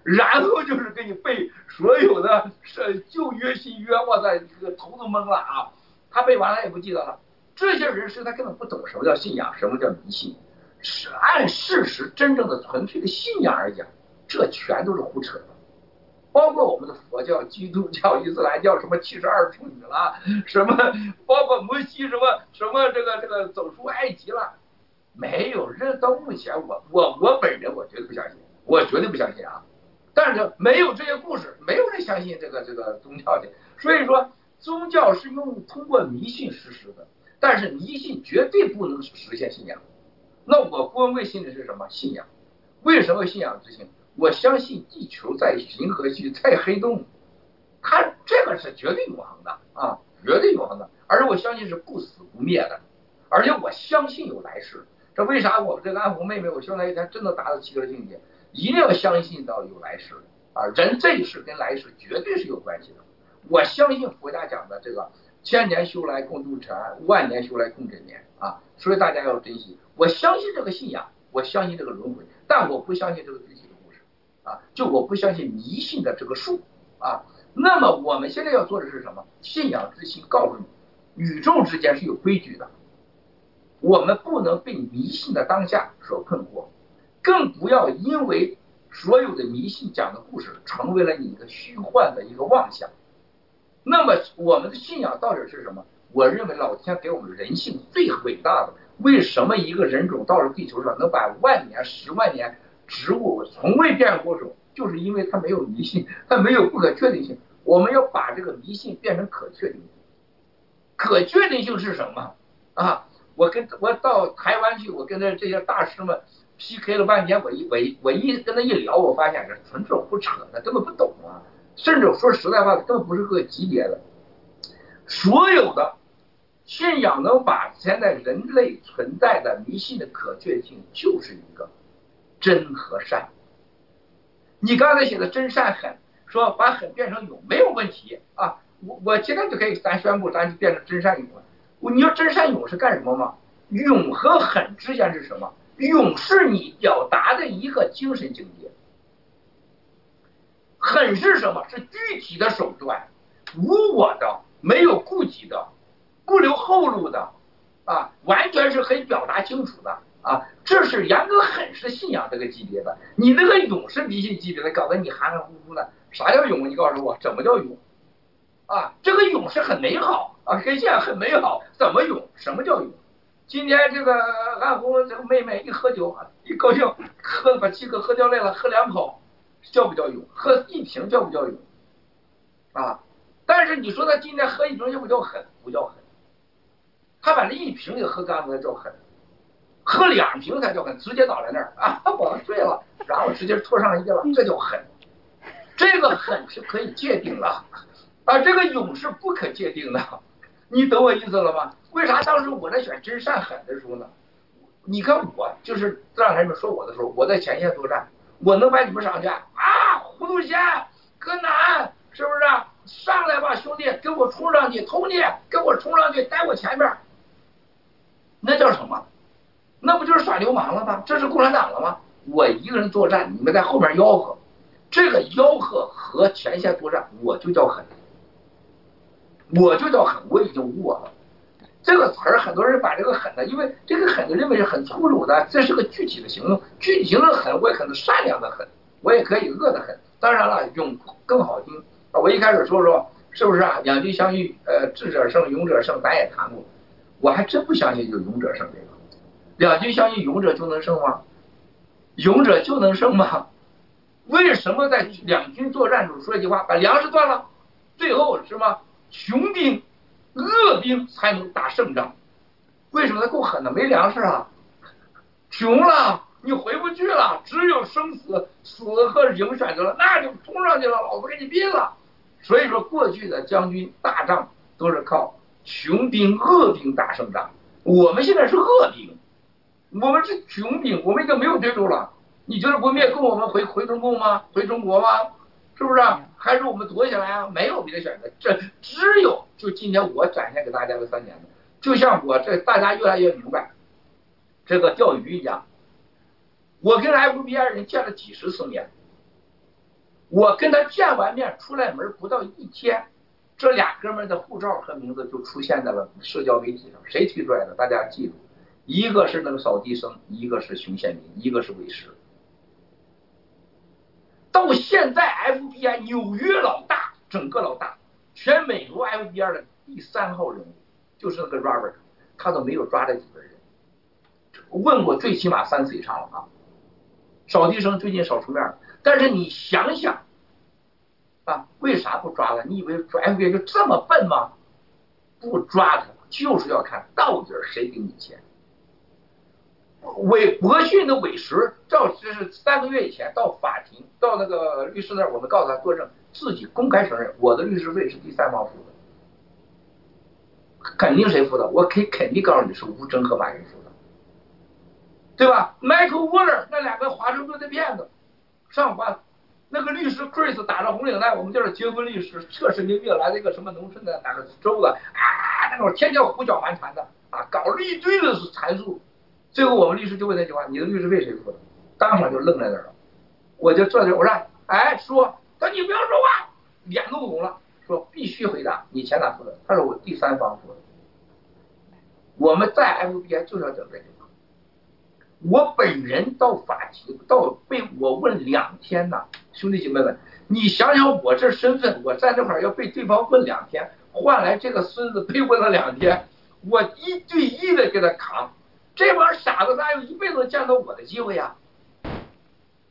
然后就是给你背所有的是旧约新约，哇塞，这个头都懵了啊！他背完了也不记得了。这些人是他根本不懂什么叫信仰，什么叫迷信。是按事实真正的纯粹的信仰而讲，这全都是胡扯的。包括我们的佛教、基督教、伊斯兰教，什么七十二处女了，什么包括摩西什么什么这个这个走出埃及了。没有这到目前，我我我本人我绝对不相信，我绝对不相信啊！但是没有这些故事，没有人相信这个这个宗教的。所以说，宗教是用通过迷信实施的，但是迷信绝对不能实现信仰。那我郭文贵信的是什么信仰？为什么信仰之心？我相信地球在银河系在黑洞，它这个是绝对永恒的啊，绝对永恒的，而且我相信是不死不灭的，而且我相信有来世。这为啥我们这个安红妹妹，我希望她一天真的达到七个境界，一定要相信到有来世啊！人这一世跟来世绝对是有关系的。我相信佛家讲的这个千年修来共度尘埃，万年修来共枕眠啊！所以大家要珍惜。我相信这个信仰，我相信这个轮回，但我不相信这个具体的故事啊！就我不相信迷信的这个术啊！那么我们现在要做的是什么？信仰之心告诉你，宇宙之间是有规矩的。我们不能被迷信的当下所困惑，更不要因为所有的迷信讲的故事成为了你一个虚幻的一个妄想。那么我们的信仰到底是什么？我认为老天给我们人性最伟大的。为什么一个人种到了地球上能把万年、十万年植物从未变过种？就是因为它没有迷信，它没有不可确定性。我们要把这个迷信变成可确定性。可确定性是什么啊？我跟我到台湾去，我跟他这些大师们 PK 了半天，我一我一我一跟他一聊，我发现这纯属胡扯，他根本不懂啊，甚至说实在话，他根本不是个级别的。所有的信仰能把现在人类存在的迷信的可确性，就是一个真和善。你刚才写的真善狠，说把狠变成勇没有问题啊，我我现在就可以咱宣布，咱就变成真善勇了。你要真善勇是干什么吗？勇和狠之间是什么？勇是你表达的一个精神境界，狠是什么？是具体的手段，无我的，没有顾忌的，不留后路的，啊，完全是可以表达清楚的啊。这是严格狠是信仰这个级别的，你那个勇是迷信级别的，搞得你含含糊糊的。啥叫勇？你告诉我，怎么叫勇？啊，这个勇是很美好。啊，跟现在很美好，怎么勇？什么叫勇？今天这个安红这个妹妹一喝酒，一高兴，喝把七哥喝掉累了，喝两口，叫不叫勇？喝一瓶叫不叫勇？啊！但是你说他今天喝一瓶叫不叫狠？不叫狠。他把这一瓶给喝干了，叫狠。喝两瓶才叫狠，直接倒在那儿啊，我醉了，然后直接拖上衣了，这叫狠。这个狠是可以界定的，啊，这个勇是不可界定的。你懂我意思了吗？为啥当时我在选真善狠的时候呢？你看我就是让人们说我的时候，我在前线作战，我能把你们上去啊？糊涂仙、柯南是不是？上来吧，兄弟，给我冲上去，兄弟，给我冲上去，带我前面。那叫什么？那不就是耍流氓了吗？这是共产党了吗？我一个人作战，你们在后面吆喝，这个吆喝和前线作战，我就叫狠，我就叫狠，我已经无我了。这个词儿，很多人把这个狠的，因为这个狠的认为是很粗鲁的，这是个具体的形容，具体形容狠，我也可能善良的狠，我也可以恶的狠。当然了，勇更好听。我一开始说说，是不是啊？两军相遇，呃，智者胜，勇者胜，咱也谈过。我还真不相信有勇者胜这个。两军相遇，勇者就能胜吗？勇者就能胜吗？为什么在两军作战中说一句话，把粮食断了，最后什么穷兵恶兵才能打胜仗？为什么他够狠的？没粮食啊，穷了，你回不去了，只有生死，死和赢选择了，那就冲上去了，老子给你毙了。所以说，过去的将军打仗都是靠穷兵恶兵打胜仗，我们现在是恶兵。我们是穷兵，我们已经没有对手了。你觉得不灭共，我们回回中共吗？回中国吗？是不是？还是我们躲起来啊？没有别的选择，这只有就今天我展现给大家的三点的，就像我这大家越来越明白，这个钓鱼一样。我跟 FBI 人见了几十次面，我跟他见完面出来门不到一天，这俩哥们的护照和名字就出现在了社交媒体上，谁提出来的？大家记住。一个是那个扫地僧，一个是熊宪民，一个是韦石。到现在，FBI 纽约老大，整个老大，全美国 FBI 的第三号人物就是那个 Robert，他都没有抓这几个人。问过最起码三次以上了啊。扫地僧最近少出面了，但是你想想啊，为啥不抓他？你以为 FBI 就这么笨吗？不抓他，就是要看到底谁给你钱。韦伯逊的韦石，照这是三个月以前到法庭到那个律师那儿，我们告诉他作证，自己公开承认我的律师费是第三方付的，肯定谁付的？我可以肯定告诉你是吴征和马云付的，对吧？Michael Waller 那两个华盛顿的骗子，上班那个律师 Chris 打着红领带，我们叫他结婚律师，特神经病，来了一个什么农村的哪个州的啊，那会儿天天胡搅蛮缠的啊，搞了一堆的阐述。最后我们律师就问那句话：“你的律师费谁付的？”当场就愣在那儿了。我就坐那，我说：“哎，说，他说你不要说话，脸都红了。说必须回答，你钱哪付的？他说我第三方付的。我们在 FBI 就是要整这句话。我本人到法庭到被我问两天呐，兄弟姐妹们，你想想我这身份，我在这块儿要被对方问两天，换来这个孙子被问了两天，我一对一的给他扛。这帮傻子哪有一辈子见到我的机会呀？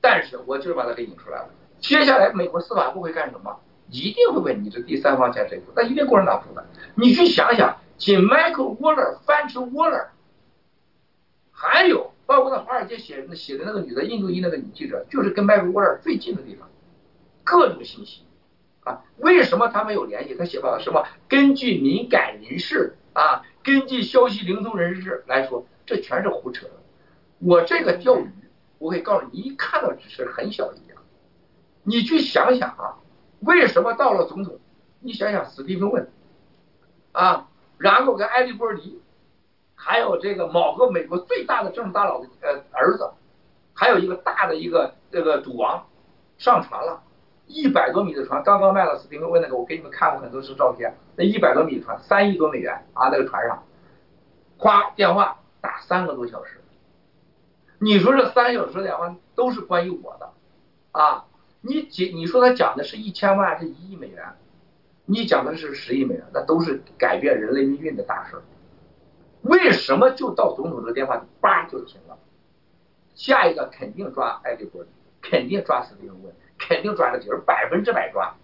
但是我就是把他给引出来了。接下来美国司法部会干什么？一定会问你这第三方钱谁付？那一定共产党付的。你去想想，仅 Michael Waller、范驰 Waller，还有包括在华尔街写的写的那个女的印度裔那个女记者，就是跟 Michael Waller 最近的地方，各种信息啊。为什么他们有联系？他写报道什么？根据敏感人士啊，根据消息灵通人士来说。这全是胡扯！我这个钓鱼，我可以告诉你，一看到只是很小一样。你去想想啊，为什么到了总统？你想想，史蒂芬问啊，然后跟埃利波里，还有这个某个美国最大的政治大佬的呃儿子，还有一个大的一个这个赌王上船了，一百多米的船，刚刚卖了斯蒂芬问那个，我给你们看过很多次照片，那一百多米的船，三亿多美元啊，那个船上，夸电话。打三个多小时，你说这三小时电话都是关于我的啊？你讲你说他讲的是一千万是一亿美元，你讲的是十亿美元，那都是改变人类命运的大事儿。为什么就到总统这电话叭就停了？下一个肯定抓艾利伯肯定抓斯蒂文，肯定抓个底儿，百分之百抓。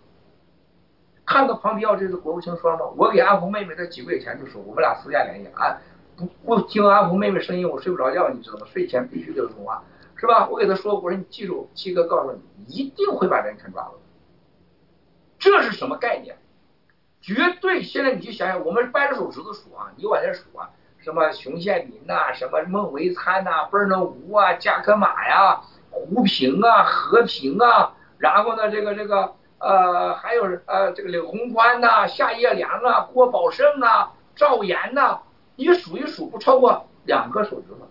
看到庞皮奥这次国务卿说了吗？我给安红妹妹在几个月前就说，我们俩私下联系啊。不不听安红妹妹声音，我睡不着觉，你知道吗？睡前必须得通话，是吧？我给他说，我说你记住，七哥告诉你，一定会把人全抓了。这是什么概念？绝对！现在你去想想，我们掰着手指头数啊，你往下数啊，什么熊宪民呐，什么孟维参呐，贝尔纳吴啊，加科马呀，胡平啊，和平啊，然后呢，这个这个。呃，还有呃这个柳宏宽呐、夏叶良啊、郭宝胜啊、赵岩呐，你数一数不超过两个手指头。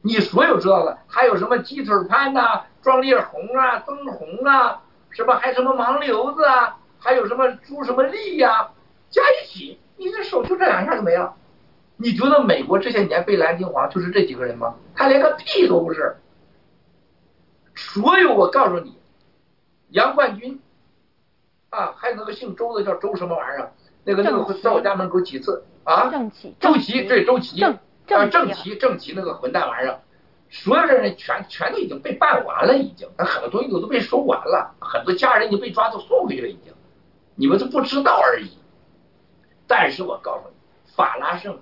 你所有知道的，还有什么鸡腿潘呐、庄烈红啊、曾红啊，什么还什么盲流子啊，还有什么朱什么丽呀，加一起，你这手就这两下就没了。你觉得美国这些年被蓝金黄就是这几个人吗？他连个屁都不是。所有我告诉你，杨冠军啊，还有那个姓周的叫周什么玩意儿，那个那个在我家门口几次啊？周琦对周琦，啊郑郑琦郑琦那个混蛋玩意儿，所有的人全全都已经被办完了，已经，很多东西都都被收完了，很多家人已经被抓走送回去了，已经，你们都不知道而已。但是我告诉你，法拉盛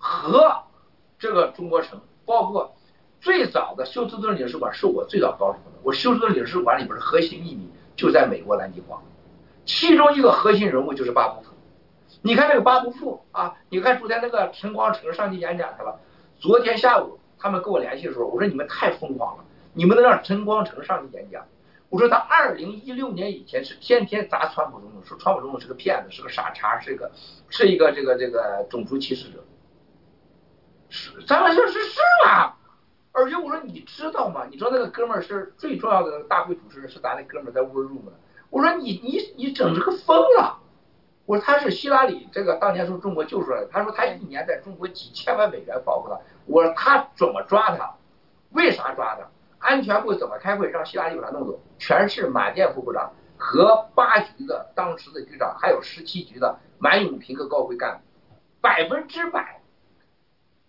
和这个中国城，包括最早的休斯顿领事馆是我最早告诉的。我休斯顿领事馆里边的核心秘密就在美国蓝金黄，其中一个核心人物就是巴布夫。你看这个巴布夫啊，你看昨天那个陈光诚上去演讲去了。昨天下午他们跟我联系的时候，我说你们太疯狂了，你们能让陈光诚上去演讲？我说他二零一六年以前是天天砸川普总统，说川普总统是个骗子，是个傻叉，是一个是一个这个这个种族歧视者。是，咱们说是是啊。而且我说你知道吗？你知道那个哥们儿是最重要的大会主持人是咱那哥们儿在 War Room 的。我说你你你整这个疯了。我说他是希拉里这个当年从中国救出来的。他说他一年在中国几千万美元保护他。我说他怎么抓他？为啥抓他？安全部怎么开会让希拉里把他弄走？全是马建副部长和八局的当时的局长，还有十七局的满永平和高辉干，百分之百，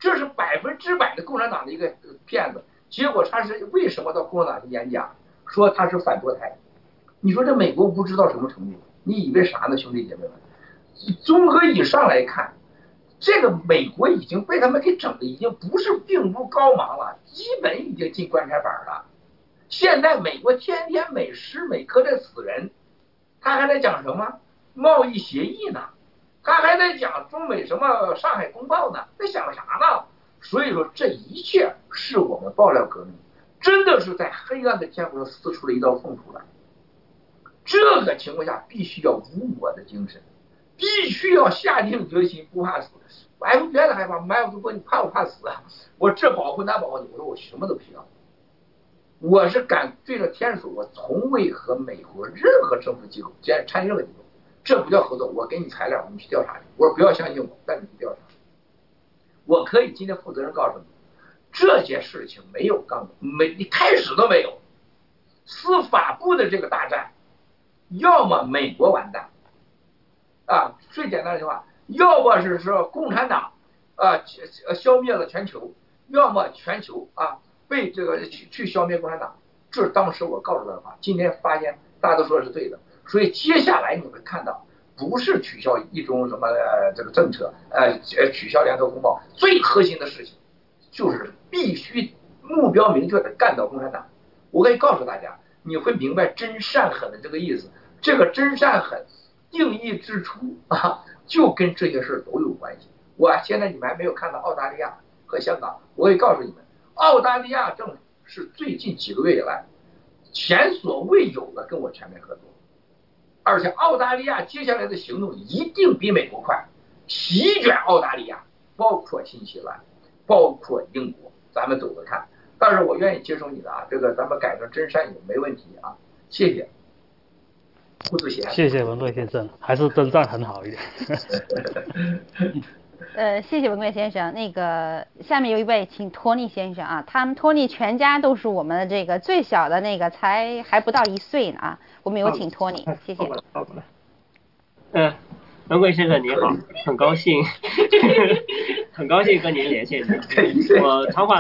这是百分之百的共产党的一个骗子。结果他是为什么到共产党去演讲，说他是反堕胎？你说这美国不知道什么程度？你以为啥呢，兄弟姐妹们？综合以上来看，这个美国已经被他们给整的，已经不是病入膏肓了，基本已经进棺材板了。现在美国天天每时每刻在死人，他还在讲什么贸易协议呢？他还在讲中美什么上海公报呢？在想啥呢？所以说这一切是我们爆料革命，真的是在黑暗的天空上撕出了一道缝出来。这个情况下必须要无我的精神，必须要下定决心不怕死。我还不觉得害怕，埋伏说你怕不怕死啊？我这保护那保护你，我说我什么都不需要。我是敢对着天说，我从未和美国任何政府机构兼参与任何，这不叫合作。我给你材料，你去调查去。我说不要相信我，但你去调查。我可以今天负责任告诉你，这件事情没有刚没你开始都没有。司法部的这个大战，要么美国完蛋，啊，最简单的话，要么是说共产党啊消灭了全球，要么全球啊。被这个去去消灭共产党，这是当时我告诉他的话。今天发现大家都说的是对的，所以接下来你会看到，不是取消一中什么呃这个政策，呃呃取消联合公报，最核心的事情就是必须目标明确的干倒共产党。我可以告诉大家，你会明白真善狠的这个意思。这个真善狠定义之初啊，就跟这些事都有关系。我现在你们还没有看到澳大利亚和香港，我可以告诉你们。澳大利亚政府是最近几个月以来前所未有的跟我全面合作，而且澳大利亚接下来的行动一定比美国快，席卷澳大利亚，包括新西兰，包括英国，咱们走着看。但是我愿意接受你的啊，这个咱们改成真善友没问题啊，谢谢。胡子贤，谢谢文贵先生，还是真善很好一点。呃，谢谢文贵先生。那个下面有一位，请托尼先生啊，他们托尼全家都是我们的这个最小的那个，才还不到一岁呢啊。我们有请托尼，谢谢。好的。嗯，文贵先生您好，很高兴，很高兴跟您连线。我长话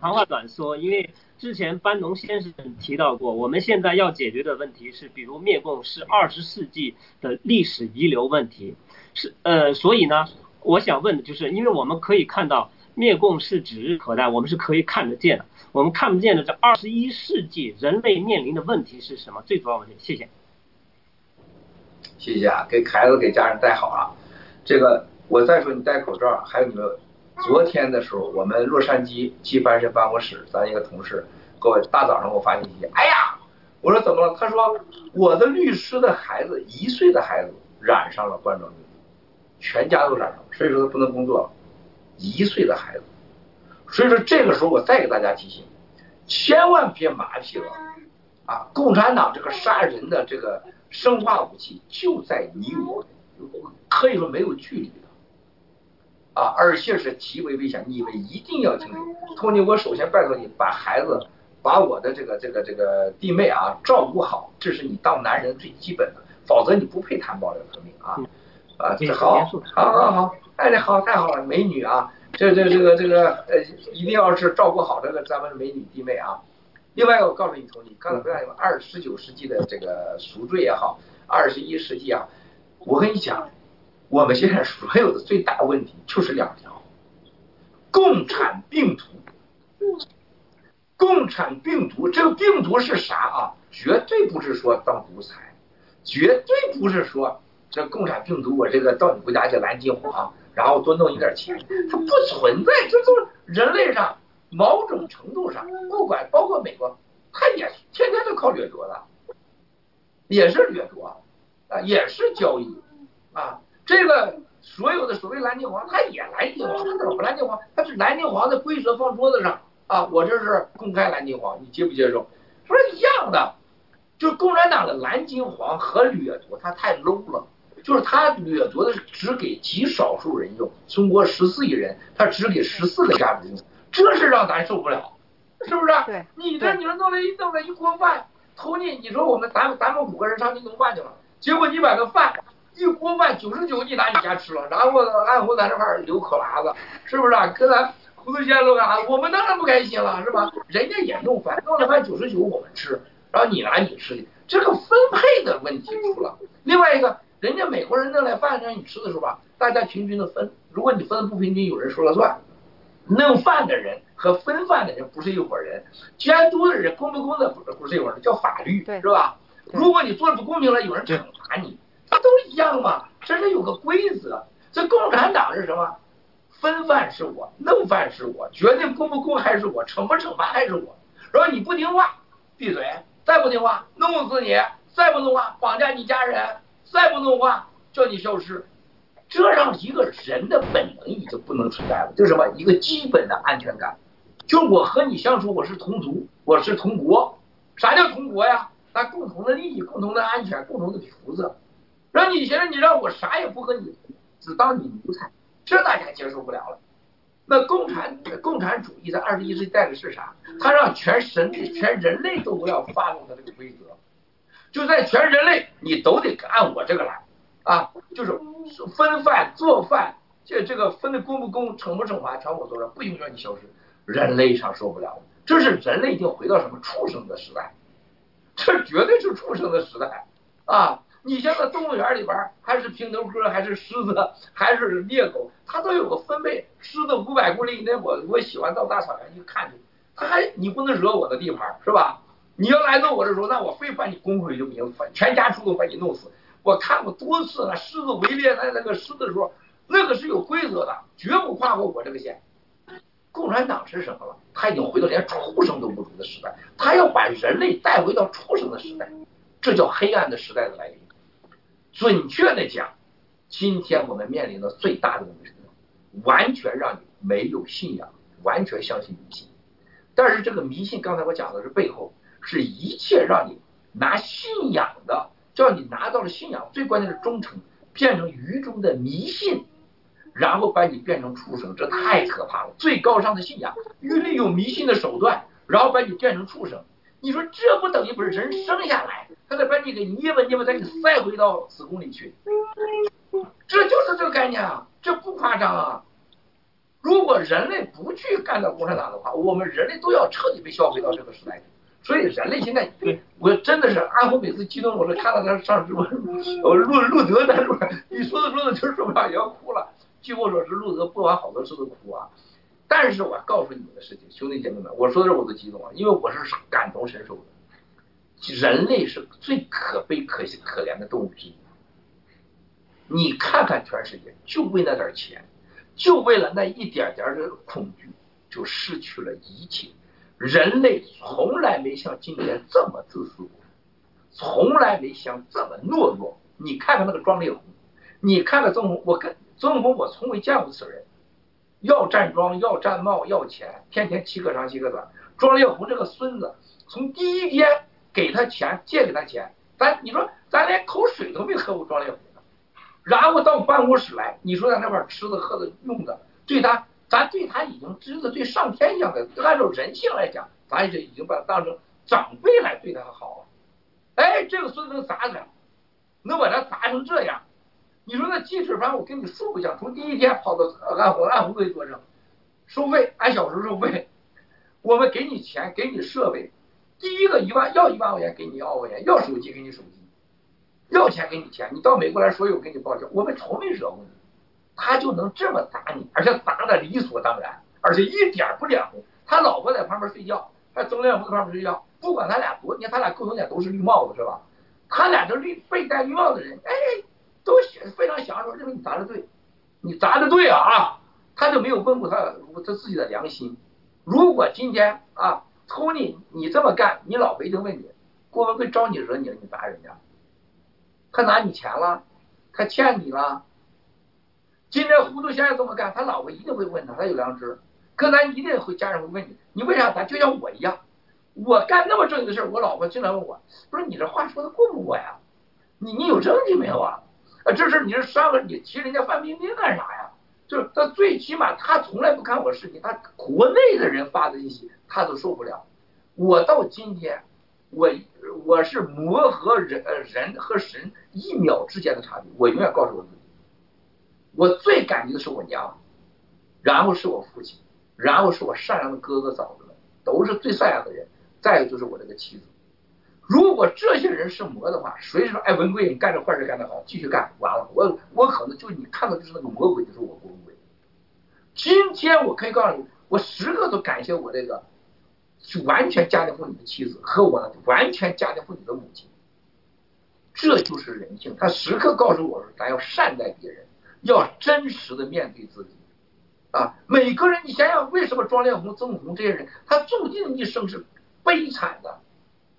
长话短说，因为之前班农先生提到过，我们现在要解决的问题是，比如灭共是二十世纪的历史遗留问题，是呃，所以呢。我想问的就是，因为我们可以看到灭共是指日可待，我们是可以看得见的。我们看不见的这二十一世纪人类面临的问题是什么？最主要问题。谢谢。谢谢啊，给孩子给家人戴好啊。这个我再说，你戴口罩。还有你们，昨天的时候，我们洛杉矶季翻身办公室，咱一个同事给我大早上给我发信息，哎呀，我说怎么了？他说我的律师的孩子一岁的孩子染上了冠状病毒，全家都染上了，所以说他不能工作。一岁的孩子，所以说这个时候我再给大家提醒，千万别麻痹了啊！共产党这个杀人的这个生化武器就在你我，可以说没有距离的啊，而且是极为危险。你们一定要清楚，托尼，我首先拜托你把孩子。把我的这个这个这个弟妹啊照顾好，这是你当男人最基本的，否则你不配谈保留革命啊啊！这好，好，好，好，哎，这好，太好了，美女啊，这这这个这个呃，一定要是照顾好这个咱们的美女弟妹啊。另外，我告诉你，同你刚才不要有二十九世纪的这个赎罪也好，二十一世纪啊，我跟你讲，我们现在所有的最大问题就是两条，共产病毒。共产病毒，这个病毒是啥啊？绝对不是说当独裁，绝对不是说这共产病毒，我这个到你国家叫蓝金黄，然后多弄一点钱，它不存在。这都人类上某种程度上，不管包括美国，它也天天都靠掠夺的，也是掠夺啊，也是交易啊。这个所有的所谓蓝金黄，它也蓝金黄，它怎么不蓝金黄？它是蓝金黄的规则放桌子上。啊，我这是公开蓝金黄，你接不接受？说一样的，就共产党的蓝金黄和掠夺，它太 low 了，就是他掠夺的是只给极少数人用，中国十四亿人，他只给十四个家庭用，这是让咱受不了，是不是？对。你这你说弄了一弄了一锅饭，投你，你说我们咱们咱们五个人上去弄饭去了，结果你把那饭一锅饭九十九你拿你家吃了，然后安徽咱这块流口拉子，是不是？跟咱。胡子线路干啥？我们当然不开心了，是吧？人家也弄饭，弄了饭九十九我们吃，然后你拿你吃的，这个分配的问题出了。另外一个，人家美国人弄来饭让你吃的时候吧，大家平均的分。如果你分的不平均，有人说了算。弄饭的人和分饭的人不是一伙人，监督的人公不公的不不是一伙人，叫法律，是吧？如果你做的不公平了，有人惩罚你，他都一样嘛，这是有个规则。这共产党是什么？分饭是我，弄饭是我，决定公不公还是我，惩不惩罚还是我。然后你不听话，闭嘴；再不听话，弄死你；再不听话，绑架你家人；再不听话，叫你消失。这让一个人的本能已经不能存在了，就是什么？一个基本的安全感。就我和你相处，我是同族，我是同国。啥叫同国呀？那共同的利益、共同的安全、共同的福子。让你现在你让我啥也不和你，只当你奴才。这大家接受不了了。那共产共产主义在二十一世纪带的是啥？他让全神全人类都不要发动他这个规则，就在全人类你都得按我这个来啊，就是分饭做饭，这这个分的公不公，惩不惩罚，全我做着，不允许你消失。人类上受不了了，这是人类已经回到什么畜生的时代？这绝对是畜生的时代啊！你像在动物园里边，还是平头哥，还是狮子，还是猎狗，它都有个分贝。狮子五百公里以内，我我喜欢到大草原去看去。它还你不能惹我的地盘，是吧？你要来弄我的时候，那我非把你公回去不行，全家出动把你弄死。我看过多次，那狮子围猎那那个狮子的时候，那个是有规则的，绝不跨过我这个线。共产党是什么了？他已经回到连畜生都不如的时代，他要把人类带回到畜生的时代，这叫黑暗的时代的来临。准确的讲，今天我们面临的最大的问题是，完全让你没有信仰，完全相信迷信。但是这个迷信，刚才我讲的是背后是一切让你拿信仰的，叫你拿到了信仰，最关键是忠诚，变成愚中的迷信，然后把你变成畜生，这太可怕了。最高尚的信仰，欲利用迷信的手段，然后把你变成畜生。你说这不等于不是人生下来，他得把你给捏吧捏吧，再给塞回到子宫里去，这就是这个概念啊，这不夸张啊。如果人类不去干掉共产党的话，我们人类都要彻底被销毁到这个时代里。所以人类现在，我真的是阿红每次激动，我都看到他上直播，我路路德在说，你说着说着就受不了也要哭了。据我所知，路德播完好多次都哭啊。但是我告诉你们的事情，兄弟姐妹们，我说的这我都激动啊，因为我是感同身受的。人类是最可悲、可惜、可怜的动物之一。你看看全世界，就为那点钱，就为了那一点点的恐惧，就失去了一切。人类从来没像今天这么自私过。从来没像这么懦弱。你看看那个庄烈红，你看看曾红，我跟曾红我从未见过此人，要站桩要站帽要钱，天天七个长七个短。庄烈红这个孙子，从第一天给他钱借给他钱，咱你说咱连口水都没喝过庄烈红，然后到办公室来，你说在那块吃的喝的用的，对他咱对他已经知道对上天一样的，按照人性来讲，咱也就已经把他当成长辈来对他好了。哎，这个孙子能咋整？能把他砸成这样？你说那鸡翅饭，我跟你竖不讲，从第一天跑到安徽安徽做证，收费按小时收费，我们给你钱，给你设备，第一个一万要一万块钱给你一万块钱，要手机给你手机，要钱给你钱，你到美国来说有给你报销，我们从没惹过你，他就能这么砸你，而且砸的理所当然，而且一点不脸红。他老婆在旁边睡觉，他曾亮红在旁边睡觉，不管他俩多，你看他俩共同点都是绿帽子是吧？他俩这绿被戴绿帽子的人，哎，都非常享受，认为你砸的对，你砸的对啊，他就没有问过他他自己的良心。如果今天啊，托尼你这么干，你老婆一定问你，郭文贵招你惹你了，你砸人家，他拿你钱了，他欠你了。今天糊涂先生这么干，他老婆一定会问他，他有良知。可咱一定会家人会问你，你为啥？咱就像我一样。我干那么正经的事，我老婆经常问我，不是你这话说的过不过呀？你你有证据没有啊？啊，这事你是伤了你提人家范冰冰干啥呀？就是他最起码他从来不看我视频，他国内的人发的信息他都受不了。我到今天，我我是魔和人呃人和神一秒之间的差别，我永远告诉我自己，我最感激的是我娘，然后是我父亲，然后是我善良的哥哥嫂子们，都是最善良的人。再有就是我这个妻子，如果这些人是魔的话，谁说哎文贵你干这坏事干得好，继续干完了，我我可能就你看到就是那个魔鬼就是我文贵。今天我可以告诉你，我时刻都感谢我这个完全家庭妇女的妻子和我完全家庭妇女的母亲，这就是人性。他时刻告诉我说，咱要善待别人，要真实的面对自己啊。每个人，你想想，为什么庄烈红、曾红这些人，他注定一生是。悲惨的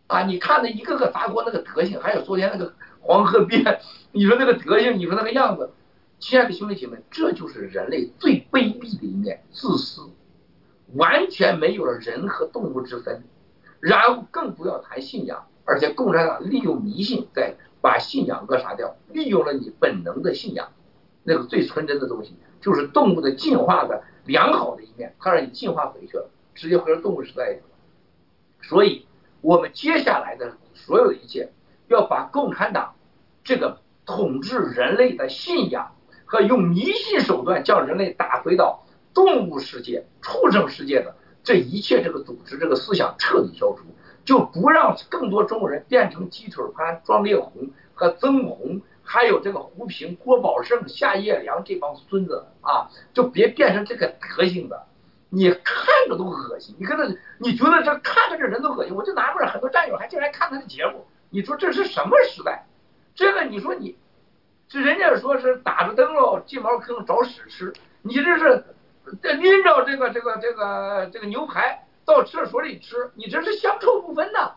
啊！你看那一个个砸锅那个德行，还有昨天那个黄河边，你说那个德行，你说那个样子，亲爱的兄弟姐妹，这就是人类最卑鄙的一面，自私，完全没有了人和动物之分，然后更不要谈信仰，而且共产党利用迷信在把信仰扼杀掉，利用了你本能的信仰，那个最纯真的东西，就是动物的进化的良好的一面，它让你进化回去了，直接回到动物时代去了。所以，我们接下来的所有的一切，要把共产党这个统治人类的信仰和用迷信手段将人类打回到动物世界、畜生世界的这一切这个组织、这个思想彻底消除，就不让更多中国人变成鸡腿潘、庄烈红和曾红，还有这个胡平、郭宝胜、夏叶良这帮孙子啊，就别变成这个德行的。你看着都恶心，你跟他，你觉得这看着这人都恶心，我就纳闷，很多战友还进来看他的节目，你说这是什么时代？这个你说你，这人家说是打着灯笼进茅坑找屎吃，你这是拎着这个这个这个这个牛排到厕所里吃，你这是香臭不分呐，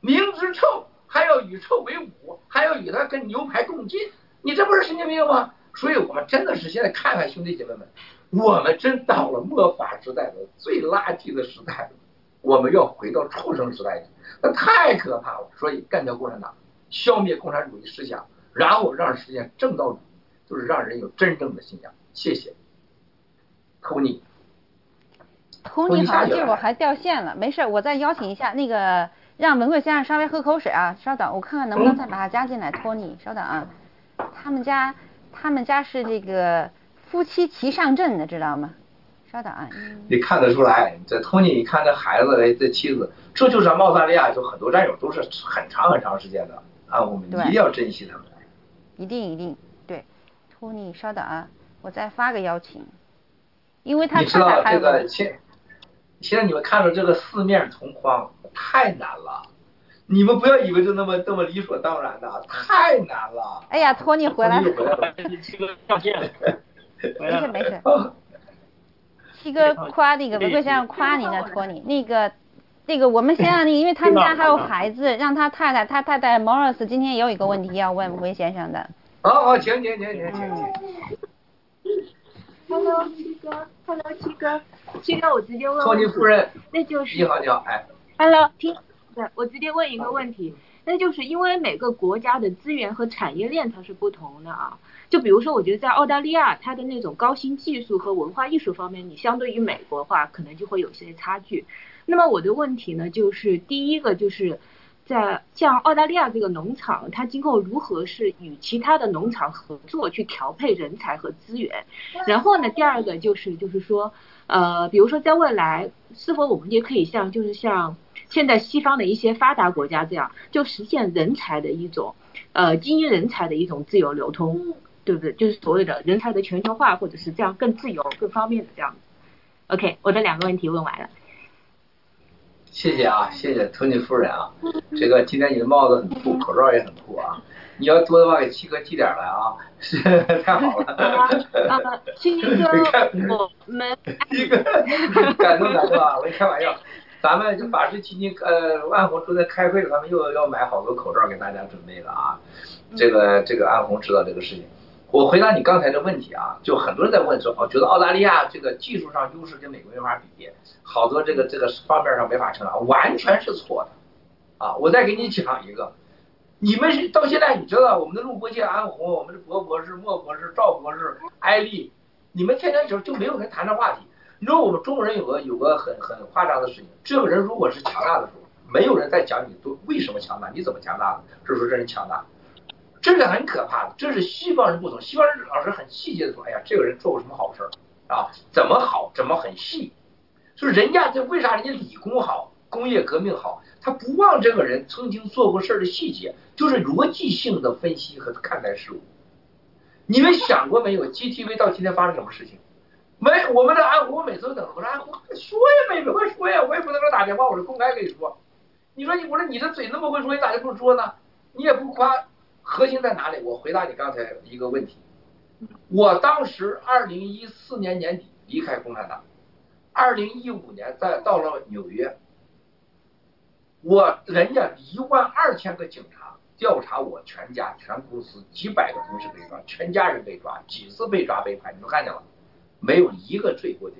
明知臭还要与臭为伍，还要与他跟牛排共进，你这不是神经病吗？所以我们真的是现在看看兄弟姐妹们。我们真到了末法时代的最垃圾的时代了，我们要回到畜生时代去，那太可怕了。所以干掉共产党，消灭共产主义思想，然后让实现正道主义，就是让人有真正的信仰。谢谢。托尼，托尼好像这会儿还掉线了，没事，我再邀请一下那个，让文贵先生稍微喝口水啊，稍等，我看看能不能再把他加进来。托尼，稍等啊，他们家，他们家是这个。夫妻齐上阵的，知道吗？稍等啊。你看得出来，这托尼，你看这孩子，这妻子，这就是澳大利亚，就很多战友都是很长很长时间的啊，我们一定要珍惜他们。一定一定，对，托尼，稍等啊，我再发个邀请，因为他你知道这个现现在你们看到这个四面同框太难了，你们不要以为就那么这么理所当然的，太难了。哎呀，托尼回来了。回来了。七哥掉线 了。没事没事，七哥夸那个文贵先生夸你呢，托尼 那个那个我们先让那个，因为他们家还有孩子，让他太太，他太太 Morris 今天也有一个问题要问魏先生的。好好，请请请请请请。Hello，七哥，Hello，七哥，七哥，我直接问。超级夫人。那就是。你好，你好，哎。Hello，听，对，我直接问一个问题，那就是因为每个国家的资源和产业链它是不同的啊。就比如说，我觉得在澳大利亚，它的那种高新技术和文化艺术方面，你相对于美国的话，可能就会有些差距。那么我的问题呢，就是第一个就是在像澳大利亚这个农场，它今后如何是与其他的农场合作去调配人才和资源？然后呢，第二个就是就是说，呃，比如说在未来，是否我们也可以像就是像现在西方的一些发达国家这样，就实现人才的一种呃精英人才的一种自由流通？对不对？就是所谓的人才的全球化，或者是这样更自由、更方便的这样。OK，我的两个问题问完了。谢谢啊，谢谢托尼夫人啊。这个今天你的帽子很酷，口罩也很酷啊。你要多的话，给七哥寄点来啊。太好了。啊，七哥，我们 七哥，感动感动啊！我开玩笑，咱们就法师基金呃万红正在开会，他们又要买好多口罩给大家准备了啊。这个这个安红知道这个事情。我回答你刚才的问题啊，就很多人在问说，哦，觉得澳大利亚这个技术上优势跟美国没法比，好多这个这个方面上没法成长，完全是错的，啊，我再给你讲一个，你们是到现在你知道我们的陆博界安红，我们的博博士、莫博士、赵博士、艾丽，你们天天就就没有人谈这话题。你说我们中国人有个有个很很夸张的事情，这个人如果是强大的时候，没有人在讲你都为什么强大，你怎么强大的，这时候这人强大。这是很可怕的，这是西方人不同。西方人老是很细节的说，哎呀，这个人做过什么好事儿啊？怎么好？怎么很细？就是人家这为啥人家理工好，工业革命好？他不忘这个人曾经做过事儿的细节，就是逻辑性的分析和看待事物。你们想过没有？GTV 到今天发生什么事情？没，我们的安红，我每次都等着，我说安红说呀，没会说呀，我也不能给他打电话，我是公开跟你说。你说你，我说你的嘴那么会说，你咋就不说呢？你也不夸。核心在哪里？我回答你刚才一个问题。我当时二零一四年年底离开共产党，二零一五年在到了纽约，我人家一万二千个警察调查我全家全公司几百个同事被抓，全家人被抓，几次被抓被判，你都看见了，没有一个罪过的。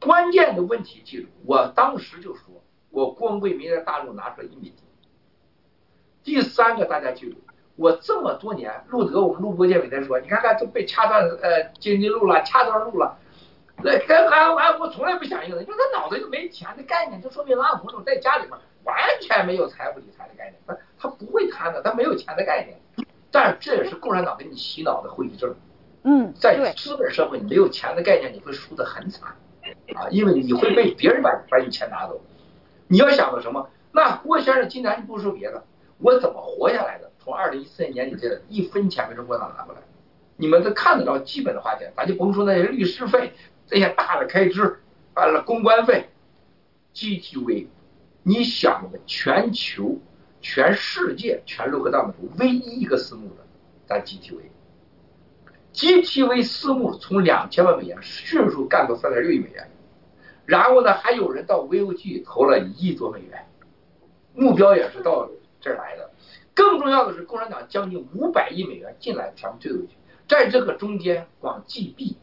关键的问题记住，我当时就说，我光为明天大陆拿出来一米。第三个，大家记住，我这么多年，路德，我们录播间每天说，你看看都被掐断呃经济路了，掐断路了，那跟俺俺我从来不响应的，因为他脑子就没钱的概念，就说明安红总在家里面完全没有财富理财的概念，他他不会贪的，他没有钱的概念，但是这也是共产党给你洗脑的后遗症。嗯，在资本社会，你没有钱的概念，你会输得很惨啊，因为你会被别人把把你钱拿走。你要想到什么？那郭先生今年你不说别的。我怎么活下来的？从二零一四年年底这一分钱没从国党拿过来，你们都看得到基本的花钱，咱就甭说那些律师费，这些大的开支，完了公关费，GTV，你想全球、全世界全六合档图唯一一个私募的，咱 GTV，GTV 私募从两千万美元迅速干到三点六亿美元，然后呢，还有人到 VOG 投了一亿多美元，目标也是到。这儿来的，更重要的是，共产党将近五百亿美元进来，全部退回去，在这个中间，光击币、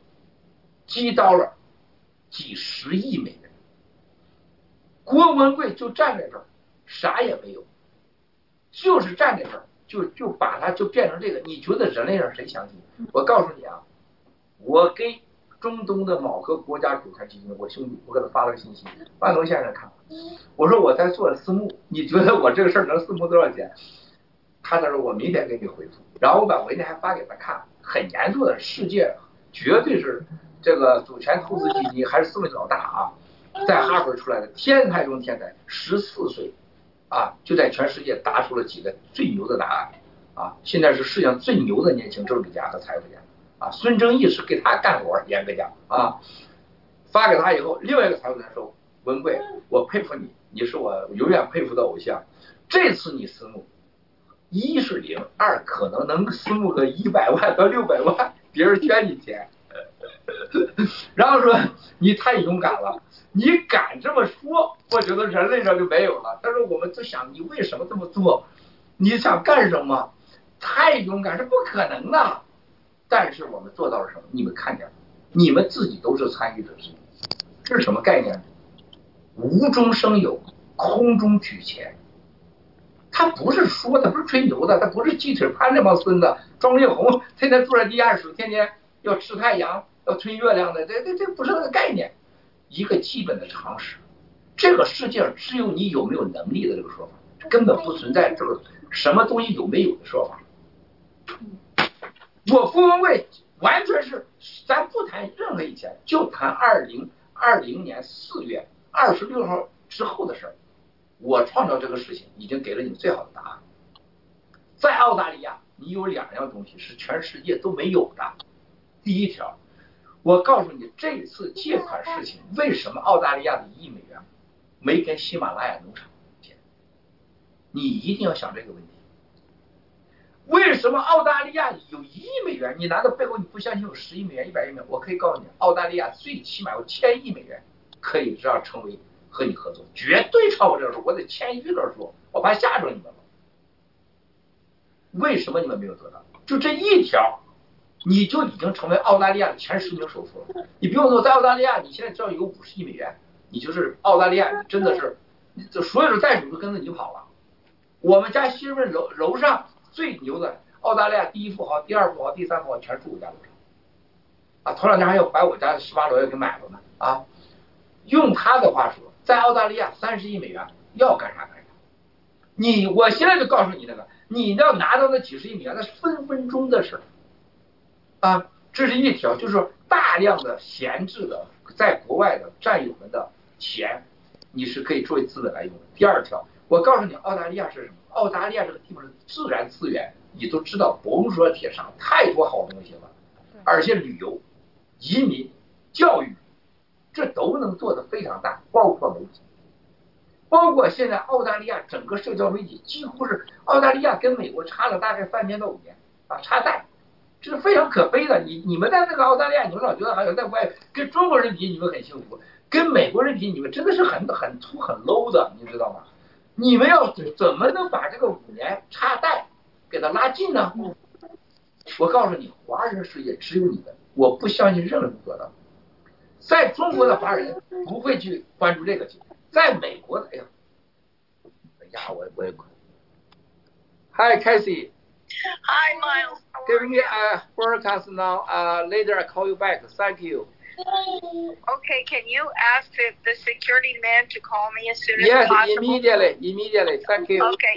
击刀了几十亿美元，郭文贵就站在这儿，啥也没有，就是站在这儿，就就把它就变成这个。你觉得人类上谁相信？我告诉你啊，我给中东的某个国家主权基金，我兄弟，我给他发了个信息，万隆先生看。我说我在做私募，你觉得我这个事儿能私募多少钱？他他说我明天给你回复，然后我把文件还发给他看，很严肃的，世界绝对是这个主权投资基金还是私募老大啊，在哈佛出来的天才中天才，十四岁啊就在全世界答出了几个最牛的答案啊，现在是世界上最牛的年轻政治家和财富家啊，孙正义是给他干活，严格讲啊，发给他以后，另外一个财富家说。文贵，我佩服你，你是我永远佩服的偶像。这次你私募，一是零，二可能能私募个一百万到六百万，别人捐你钱。然后说你太勇敢了，你敢这么说，我觉得人类上就没有了。他说我们都想你为什么这么做，你想干什么？太勇敢是不可能的。但是我们做到了什么？你们看见了？你们自己都是参与者之一。这是什么概念？无中生有，空中举钱。他不是说的，不是吹牛的，他不是记者潘这帮孙子，庄丽红天天住在地下室，天天要吃太阳，要吹月亮的，这这这不是那个概念，一个基本的常识。这个世界上只有你有没有能力的这个说法，根本不存在这个什么东西有没有的说法。我傅文贵完全是，咱不谈任何以前，就谈二零二零年四月二十六号之后的事儿。我创造这个事情已经给了你最好的答案。在澳大利亚，你有两样东西是全世界都没有的。第一条，我告诉你，这次借款事情为什么澳大利亚的一亿美元没跟喜马拉雅农场借？你一定要想这个问题。为什么澳大利亚有一亿美元？你难道背后你不相信有十亿美元、一百亿美元？我可以告诉你，澳大利亚最起码有千亿美元可以这样成为。和你合作绝对超过这个数，我得签一个数，我怕吓着你们了。为什么你们没有做到？就这一条，你就已经成为澳大利亚的前十名首富了。你不用说，在澳大利亚，你现在只要有五十亿美元，你就是澳大利亚，真的是，这所有的债主都跟着你跑了。我们家新润楼楼上最牛的澳大利亚第一富豪、第二富豪、第三富豪全住我家楼上。啊，头两天还要把我家的十八楼也给买了呢。啊，用他的话说。在澳大利亚三十亿美元要干啥干啥，你我现在就告诉你那个，你要拿到那几十亿美元，那是分分钟的事儿，啊，这是一条，就是大量的闲置的在国外的战友们的钱，你是可以作为资本来用的。第二条，我告诉你，澳大利亚是什么？澳大利亚这个地方的自然资源，你都知道，甭说铁砂，太多好东西了，而且旅游、移民、教育。这都能做得非常大，包括媒体，包括现在澳大利亚整个社交媒体几乎是澳大利亚跟美国差了大概三年到五年啊，差在，这是非常可悲的。你你们在那个澳大利亚，你们老觉得好像在外跟中国人比你们很幸福，跟美国人比你们真的是很很粗很 low 的，你知道吗？你们要怎么能把这个五年差贷给它拉近呢？我告诉你，华人世界只有你们，我不相信任何人做到。在中国的华人不会去关注这个，在美国的，哎呀，哎呀，我我也困。Hi, Casey. Hi, Miles. Give me a forecast now. Uh, later I call you back. Thank you. Okay, can you ask the, the security man to call me as soon as yes, possible? Yes, immediately, immediately. Thank you. Okay.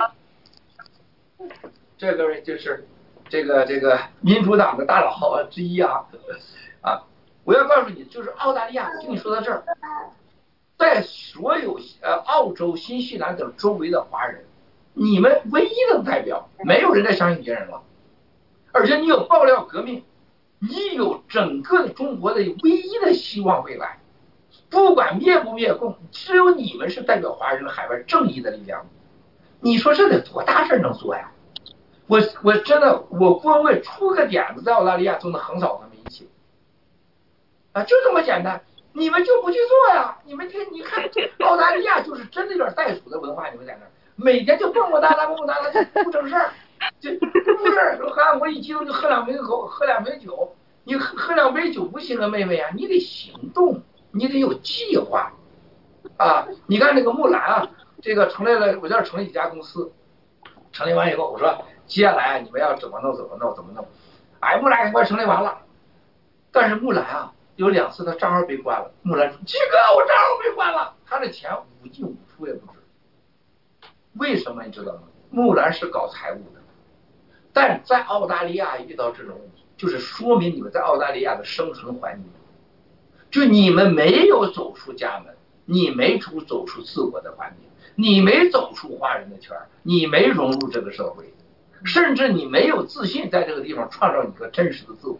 这个人就是这个这个民主党的大佬之一啊啊。我要告诉你，就是澳大利亚，我跟你说到这儿，在所有呃澳洲、新西兰等周围的华人，你们唯一的代表，没有人再相信别人了。而且你有爆料革命，你有整个中国的唯一的希望未来。不管灭不灭共，只有你们是代表华人海外正义的力量。你说这得多大事能做呀？我我真的，我光问会出个点子，在澳大利亚就能横扫他们一切。啊，就这么简单，你们就不去做呀？你们天，你看 澳大利亚就是真的有点袋鼠的文化，你们在那儿每天就蹦蹦哒哒、蹦蹦哒哒，就不整事儿，就不是说喝我一激动就喝两杯口，喝两杯酒，你喝喝两杯酒不行啊，妹妹啊，你得行动，你得有计划啊！你看那个木兰啊，这个成立了，我这儿成立几家公司，成立完以后，我说接下来你们要怎么弄，怎么弄，怎么弄？哎，木兰很快成立完了，但是木兰啊。有两次他账号被关了，木兰说：“七哥，我账号被关了，他的钱五进五出也不止。为什么你知道吗？木兰是搞财务的，但在澳大利亚遇到这种问题，就是说明你们在澳大利亚的生存环境，就你们没有走出家门，你没出走出自我的环境，你没走出华人的圈你没融入这个社会，甚至你没有自信在这个地方创造一个真实的自我。”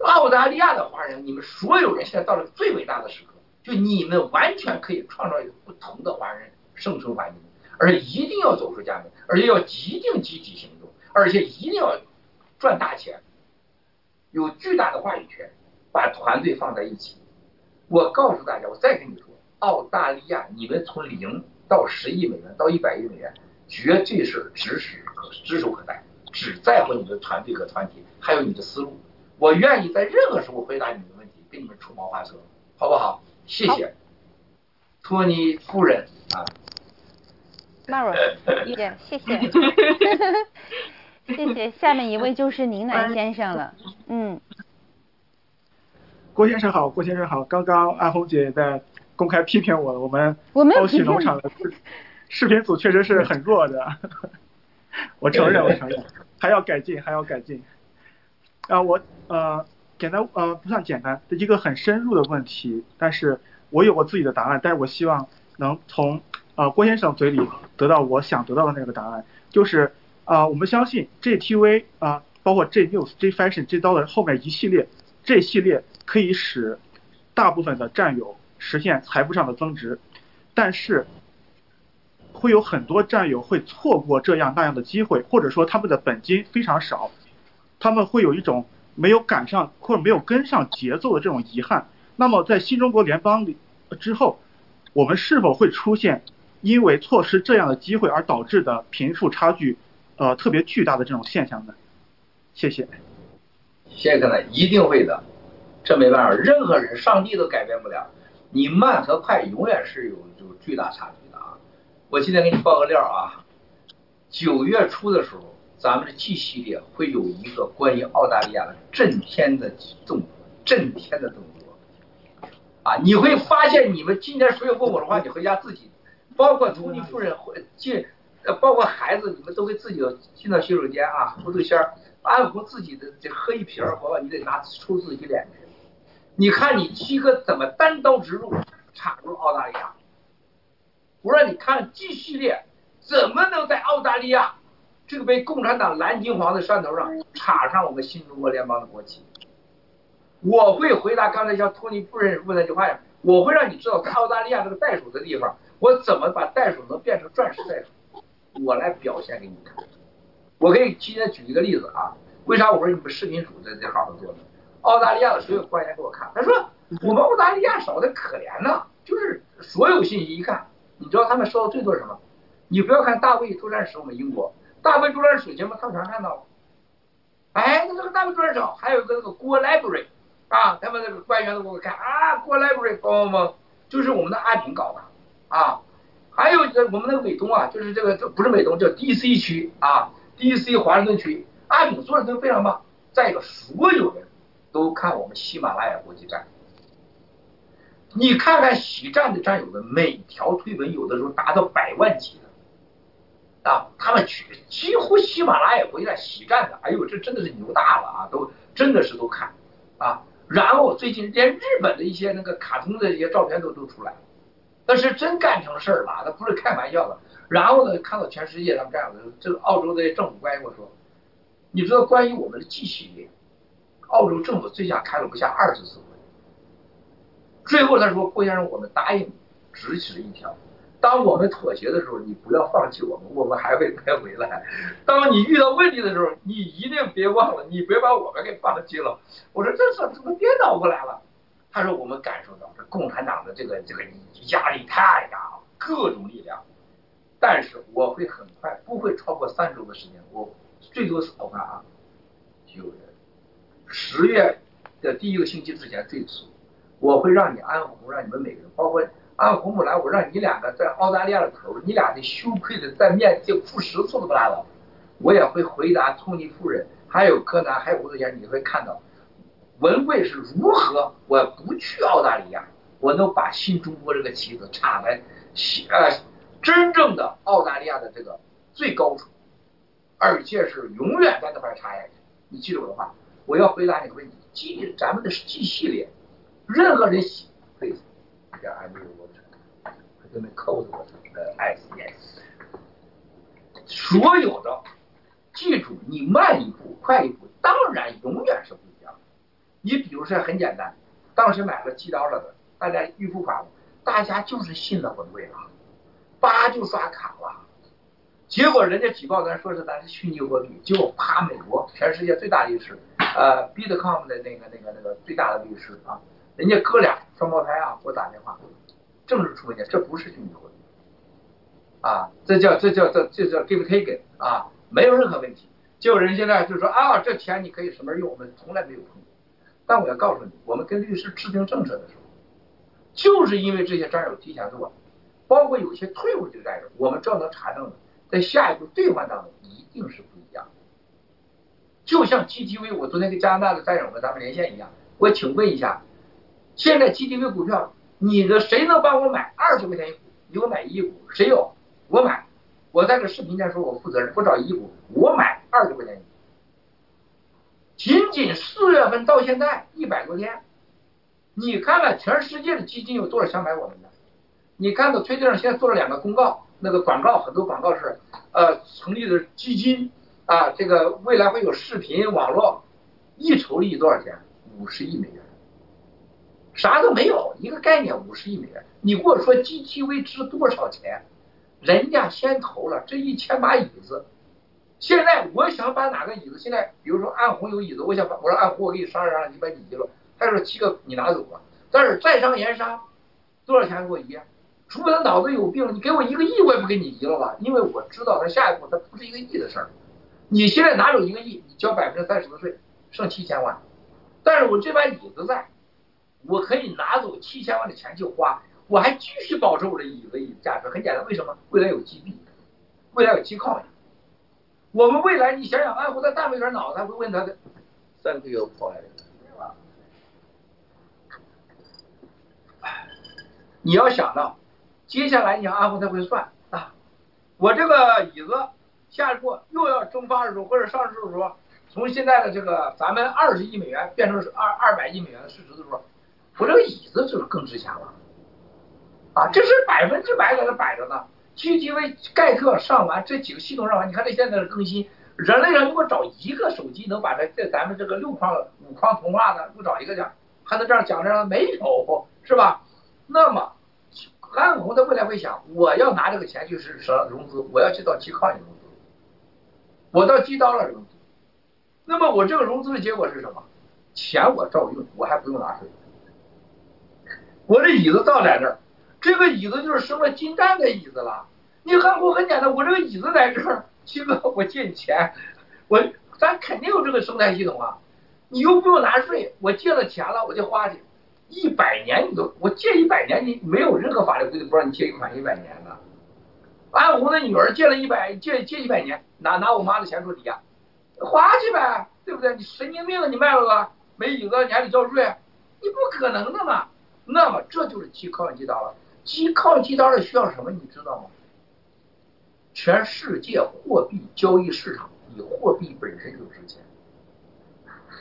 澳大利亚的华人，你们所有人现在到了最伟大的时刻，就你们完全可以创造一个不同的华人生存环境，而一定要走出家门，而且要一定积极行动，而且一定要赚大钱，有巨大的话语权，把团队放在一起。我告诉大家，我再跟你说，澳大利亚，你们从零到十亿美元到一百亿美元，绝对是指使指手可待，只在乎你的团队和团体，还有你的思路。我愿意在任何时候回答你们的问题，给你们出谋划策，好不好？谢谢，托尼夫人啊。Maro，谢谢，谢谢。下面一位就是宁南先生了，嗯。郭先生好，郭先生好。刚刚安红姐也在公开批评我，我们澳喜农场的视频组确实是 很弱的，我承认，我承认，还要改进，还要改进。啊，我呃，简单呃不算简单，一个很深入的问题，但是我有我自己的答案，但是我希望能从呃郭先生嘴里得到我想得到的那个答案，就是啊，我们相信 JTV 啊，包括 J News、J Fashion、J 刀的后面一系列这系列。可以使大部分的战友实现财富上的增值，但是会有很多战友会错过这样那样的机会，或者说他们的本金非常少，他们会有一种没有赶上或者没有跟上节奏的这种遗憾。那么在新中国联邦里之后，我们是否会出现因为错失这样的机会而导致的贫富差距呃特别巨大的这种现象呢？谢谢。谢谢各位，一定会的。这没办法，任何人，上帝都改变不了。你慢和快永远是有有巨大差距的啊！我今天给你报个料啊，九月初的时候，咱们的 G 系列会有一个关于澳大利亚的震天的动作，震天的动作啊！你会发现，你们今天所有问我的话，你回家自己，包括朱妮夫人会进，包括孩子，你们都会自己进到洗手间啊，涂涂仙儿，安抚自己的，这喝一瓶儿，宝宝，你得拿抽自己脸去。你看你七哥怎么单刀直入插入澳大利亚？我让你看 G 系列怎么能在澳大利亚这个被共产党蓝金黄的山头上插上我们新中国联邦的国旗？我会回答刚才像托尼夫人问那句话呀，我会让你知道在澳大利亚这个袋鼠的地方，我怎么把袋鼠能变成钻石袋鼠？我来表现给你看。我可以今天举一个例子啊，为啥我说你们视频组在这好好做呢？澳大利亚的所有官员给我看，他说我们澳大利亚少的可怜呐，就是所有信息一看，你知道他们收到最多什么？你不要看大卫作战史，我们英国大卫作战史节目他们全看到了。哎，那这个大卫作战史还有一个那个郭 library 啊，他们那个官员都给我看啊，郭 library 帮帮就是我们的阿炳搞的啊，还有这我们那个美东啊，就是这个这不是美东叫 DC 区啊，DC 华盛顿区，阿姆做的都非常棒。再一个，所有人。都看我们喜马拉雅国际站，你看看喜站的战友们，每条推文有的时候达到百万级的啊，他们去几乎喜马拉雅国际站喜站的，哎呦，这真的是牛大了啊，都真的是都看啊。然后最近连日本的一些那个卡通的一些照片都都出来了，那是真干成事儿了，那不是开玩笑的。然后呢，看到全世界他们这样的，这个澳洲的政府官员跟我说，你知道关于我们的 G 系列？澳洲政府最下开了不下二十次会，最后他说：“郭先生，我们答应只此一条，当我们妥协的时候，你不要放弃我们，我们还会再回来。当你遇到问题的时候，你一定别忘了，你别把我们给放弃了。”我说：“这事怎么颠倒过来了？”他说：“我们感受到这共产党的这个这个压力太大了，各种力量。但是我会很快，不会超过三周的时间，我最多是我看啊，九月。”十月的第一个星期之前最迟，我会让你安红，让你们每个人，包括安红木兰，我让你两个在澳大利亚的头，你俩得羞愧的在面前哭十次都不拉倒。我也会回答托尼夫人，还有柯南，还有吴子贤，你会看到文贵是如何，我不去澳大利亚，我能把新中国这个旗子插在呃真正的澳大利亚的这个最高处，而且是永远在那块插下去。你记住我的话。我要回答你个问题记咱们的记系列，任何人喜可以，这还没有我这，这没扣子我这呃 S S，所有的，记住你慢一步快一步，当然永远是。你比如说很简单，当时买了寄刀了的，大家预付款，大家就是信了文贵了，叭就刷卡了。结果人家举报咱说是咱是虚拟货币，结果啪，美国全世界最大的一市呃，Bitcom 的那个那个那个最大的律师啊，人家哥俩双胞胎啊，给我打电话，正式出文件，这不是虚拟货币，啊，这叫这叫这这叫 give taken 啊，没有任何问题。结果人现在就说啊，这钱你可以什么时候用，我们从来没有碰。但我要告诉你，我们跟律师制定政策的时候，就是因为这些战友提前做，包括有些退伍的战友，我们只要能查证的，在下一步兑换当中一定是不一样。就像 GTV，我昨天跟加拿大的战友们咱们连线一样，我请问一下，现在 GTV 股票，你的谁能帮我买二十块钱一股？你给我买一股，谁有？我买。我在这视频间说，我负责任，不找一股，我买二十块钱一股。仅仅四份到现在一百多天，你看看全世界的基金有多少想买我们的？你看到推特上现在做了两个公告，那个广告很多广告是呃成立的基金啊，这个未来会有视频网络，一筹利益多少钱？五十亿美元，啥都没有，一个概念五十亿美元，你跟我说 GTV 值多少钱？人家先投了这一千把椅子，现在我想把哪个椅子，现在比如说暗红有椅子，我想把我说暗红，我给你商量商量，你把你移了。他说七个你拿走吧，但是在商言商，多少钱给我移？除非他脑子有病，你给我一个亿，我也不给你移了吧，因为我知道他下一步他不是一个亿的事儿。你现在拿走一个亿，你交百分之三十的税，剩七千万，但是我这把椅子在，我可以拿走七千万的钱去花。我还继续保持我的椅子价值，很简单，为什么？未来有基币，未来有基抗。我们未来，你想想，安福他大有点脑子，他会问他的三个月破来的，你要想到，接下来你安福他会算啊，我这个椅子下一步又要蒸发的时候，或者上市的时候，从现在的这个咱们二十亿美元变成二二百亿美元的市值的时候，我这个椅子就是更值钱了。啊，这是百分之百在那摆着呢。GTV 盖特上完这几个系统上完，你看这现在的更新，人类上如果找一个手机能把这这咱们这个六框五框通话的，不找一个讲，还能这样讲这样没有是吧？那么韩红在未来会想，我要拿这个钱去是什融资，我要去到基康去融资，我到基刀了融资，那么我这个融资的结果是什么？钱我照用，我还不用拿税，我这椅子倒在这儿。这个椅子就是生了金蛋的椅子了。你韩国很简单，我这个椅子在这儿，七哥，我借你钱，我咱肯定有这个生态系统啊。你又不用拿税，我借了钱了，我就花去。一百年你都，我借一百年，你没有任何法律规定不让你借一款一百年的。安红的女儿借了一百，借借一百年，拿拿我妈的钱做抵押，花去呗，对不对？你神经病啊！你卖了个没椅子，你还得交税，你不可能的嘛。那么这就是基靠基刀了。基靠基刀的需要什么？你知道吗？全世界货币交易市场，你货币本身就值钱。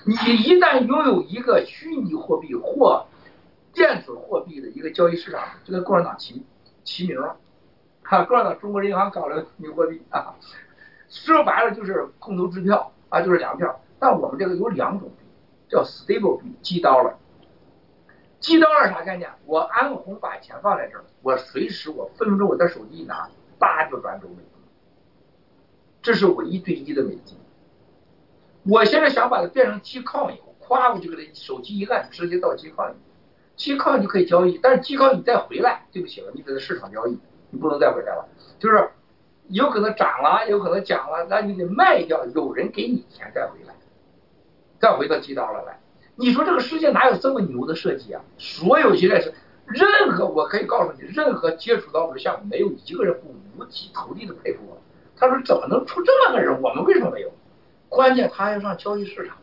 你一旦拥有一个虚拟货币或电子货币的一个交易市场，就跟共产党齐齐名了。哈，共产党中国银行搞了虚拟货币啊，说白了就是空头支票啊，就是粮票。但我们这个有两种币，叫 stable 币，基刀了。记到了啥概念？我安红把钱放在这儿，我随时我分分钟我的手机一拿，叭就转走美金，这是我一对一的美金。我现在想把它变成机抗以后，咵我就给它手机一按，直接到机抗里，机抗就可以交易。但是机抗你再回来，对不起了，你得在市场交易，你不能再回来了。就是有可能涨了，有可能降了，那你得卖掉，有人给你钱再回来，再回到基刀了来。你说这个世界哪有这么牛的设计啊？所有现在是任何，我可以告诉你，任何接触到我的项目，没有一个人不五体投地的佩服我。他说怎么能出这么个人？我们为什么没有？关键他要上交易市场，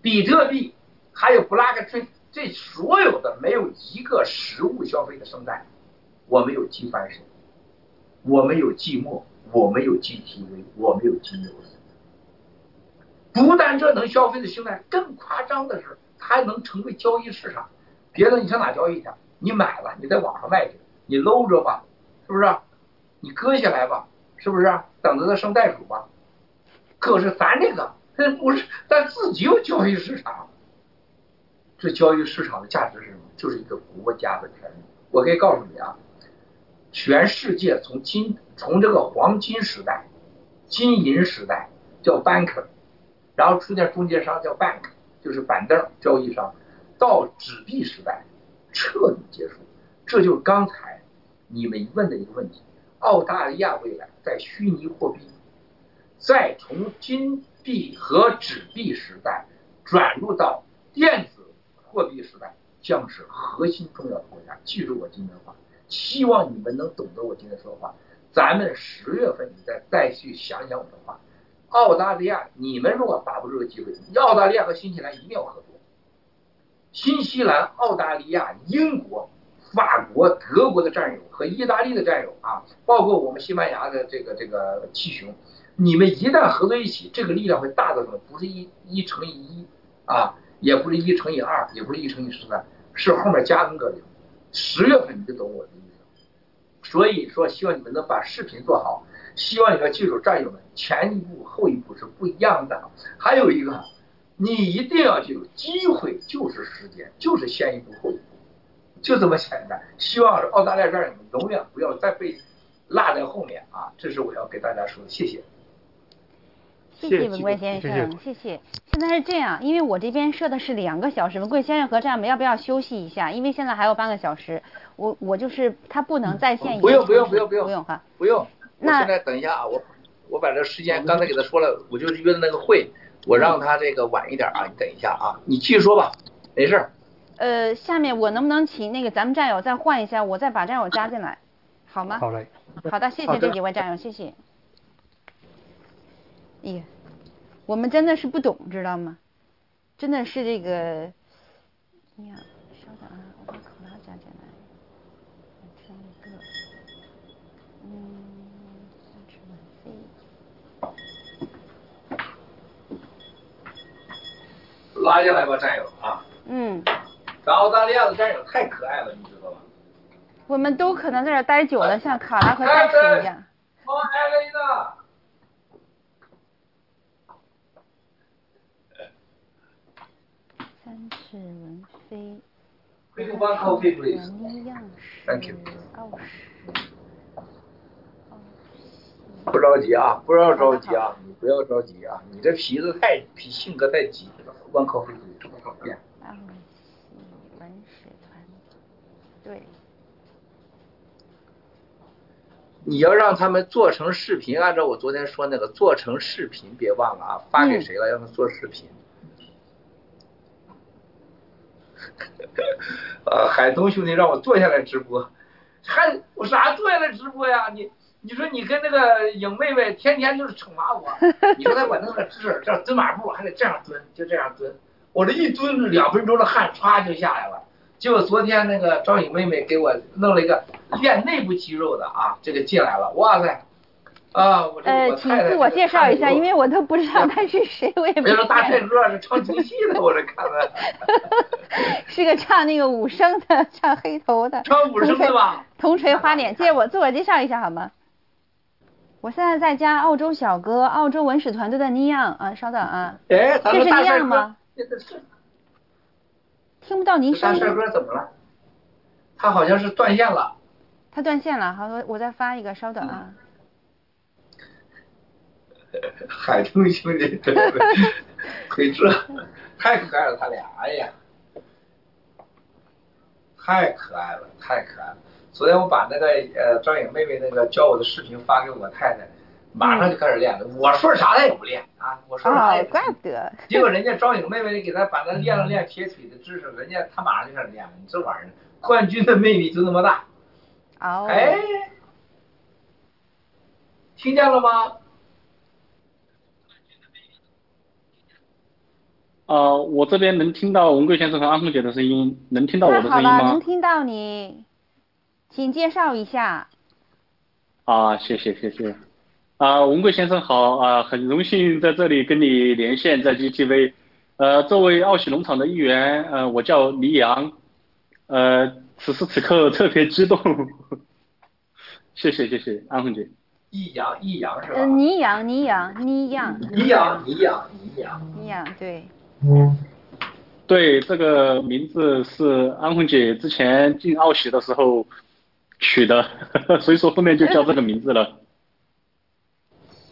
比特币还有 blockchain，这所有的没有一个实物消费的生态。我们有机翻身，我们有寂寞，我们有 GTV，我们有金牛。不但这能消费的心态，更夸张的是，它还能成为交易市场。别的你上哪交易去？你买了，你在网上卖去，你搂着吧，是不是？你割下来吧，是不是？等着它生袋鼠吧。可是咱这个，它不是咱自己有交易市场。这交易市场的价值是什么？就是一个国家的权利。我可以告诉你啊，全世界从金从这个黄金时代、金银时代叫 banker。然后出现中间商叫 bank，就是板凳交易商，到纸币时代彻底结束。这就是刚才你们问的一个问题：澳大利亚未来在虚拟货币，再从金币和纸币时代转入到电子货币时代，将是核心重要的国家。记住我今天的话，希望你们能懂得我今天说的话。咱们十月份你再再去想想我的话。澳大利亚，你们如果把握这个机会，澳大利亚和新西兰一定要合作。新西兰、澳大利亚、英国、法国、德国的战友和意大利的战友啊，包括我们西班牙的这个这个七雄，你们一旦合作一起，这个力量会大到什么？不是一一乘以一啊，也不是一乘以二，也不是一乘以十三，是后面加 n 个零。十月份你就懂我的意思。所以说，希望你们能把视频做好。希望你的技术，战友们，前一步后一步是不一样的。还有一个，你一定要记住，机会就是时间，就是先一步后一步，就这么简单。希望澳大利亚战友们永远不要再被落在后面啊！这是我要给大家说的，谢谢。谢谢文贵先生，谢谢。现在是这样，因为我这边设的是两个小时，文贵先生和战友们要不要休息一下？因为现在还有半个小时，我我就是他不能在线。不用不用不用不用不用哈，不用。我现在等一下啊，我我把这时间刚才给他说了，我就是约的那个会，我让他这个晚一点啊，你等一下啊，你继续说吧，没事。呃，下面我能不能请那个咱们战友再换一下，我再把战友加进来，好吗？好嘞。好的，谢谢这几位战友，谢谢。哎呀，我们真的是不懂，知道吗？真的是这个，哎呀，稍等啊，我把考拉加进来，添一个，嗯。拉下来吧，战友啊！嗯。咱澳大利亚的战友太可爱了，你知道吧？我们都可能在这待久了，像卡拉和戴斯一样。三尺文飞。奥石。不着急啊，不要着急啊，你不要着急啊，你这脾子太脾性格太急了，万科会这么讨厌。文史团，对。你要让他们做成视频，按照我昨天说那个做成视频，别忘了啊，发给谁了？让他做视频。呃，海东兄弟让我坐下来直播，还我啥坐下来直播呀？你？你说你跟那个影妹妹天天就是惩罚我，你说他我弄个姿势，这蹲马步还得这样蹲，就这样蹲，我这一蹲两分钟的汗唰就下来了。结果昨天那个张颖妹妹给我弄了一个练内部肌肉的啊，这个进来了，哇塞，啊，我这呃，请自我介绍一下，因为我都不知道他是谁，我也不知道。大帅哥是唱京戏的，我这看的。是个唱那个武生的，唱黑头的。唱武生的吧？铜锤花脸，借我自我介绍一下好吗？我现在在加澳洲小哥，澳洲文史团队的尼样啊，稍等啊。哎，这是尼样吗？听不到您声音。大帅哥怎么了？他好像是断线了。他断线了，好，我我再发一个，稍等啊。海豚兄弟，对对，腿这太可爱了，他俩，哎呀，太可爱了，太可爱了。昨天我把那个呃张颖妹妹那个教我的视频发给我太太，马上就开始练了。我说啥她也不练啊，我说啥也。怪不得。结果人家张颖妹妹给她把她练了练铁腿的知识，人家她马上就开始练了。你这玩意儿，冠军的魅力就那么大。哦。哎，听见了吗？啊，我这边能听到文贵先生和安凤姐的声音，能听到我的声音吗？能听到你。请介绍一下。啊，谢谢谢谢。啊，文贵先生好啊，很荣幸在这里跟你连线，在 GTV。呃，作为奥喜农场的一员，呃，我叫黎阳，呃，此时此刻特别激动。谢谢谢谢，安凤姐。益阳益阳是吧？嗯，倪阳倪阳倪阳。倪阳倪阳倪阳。倪阳对。嗯。对，这个名字是安凤姐之前进奥喜的时候。取的，所以说后面就叫这个名字了。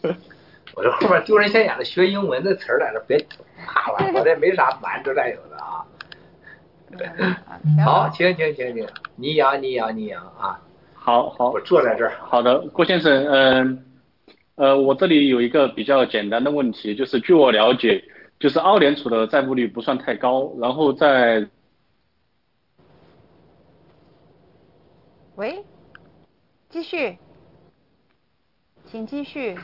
我这后面丢人现眼的学英文的词儿在这别怕了，我这没啥瞒着战友的啊。好，请请请请，你养你养你养啊。好好，我坐在这儿。好的，郭先生，嗯，呃，我这里有一个比较简单的问题，就是据我了解，就是澳联储的债务率不算太高，然后在。喂，继续，请继续。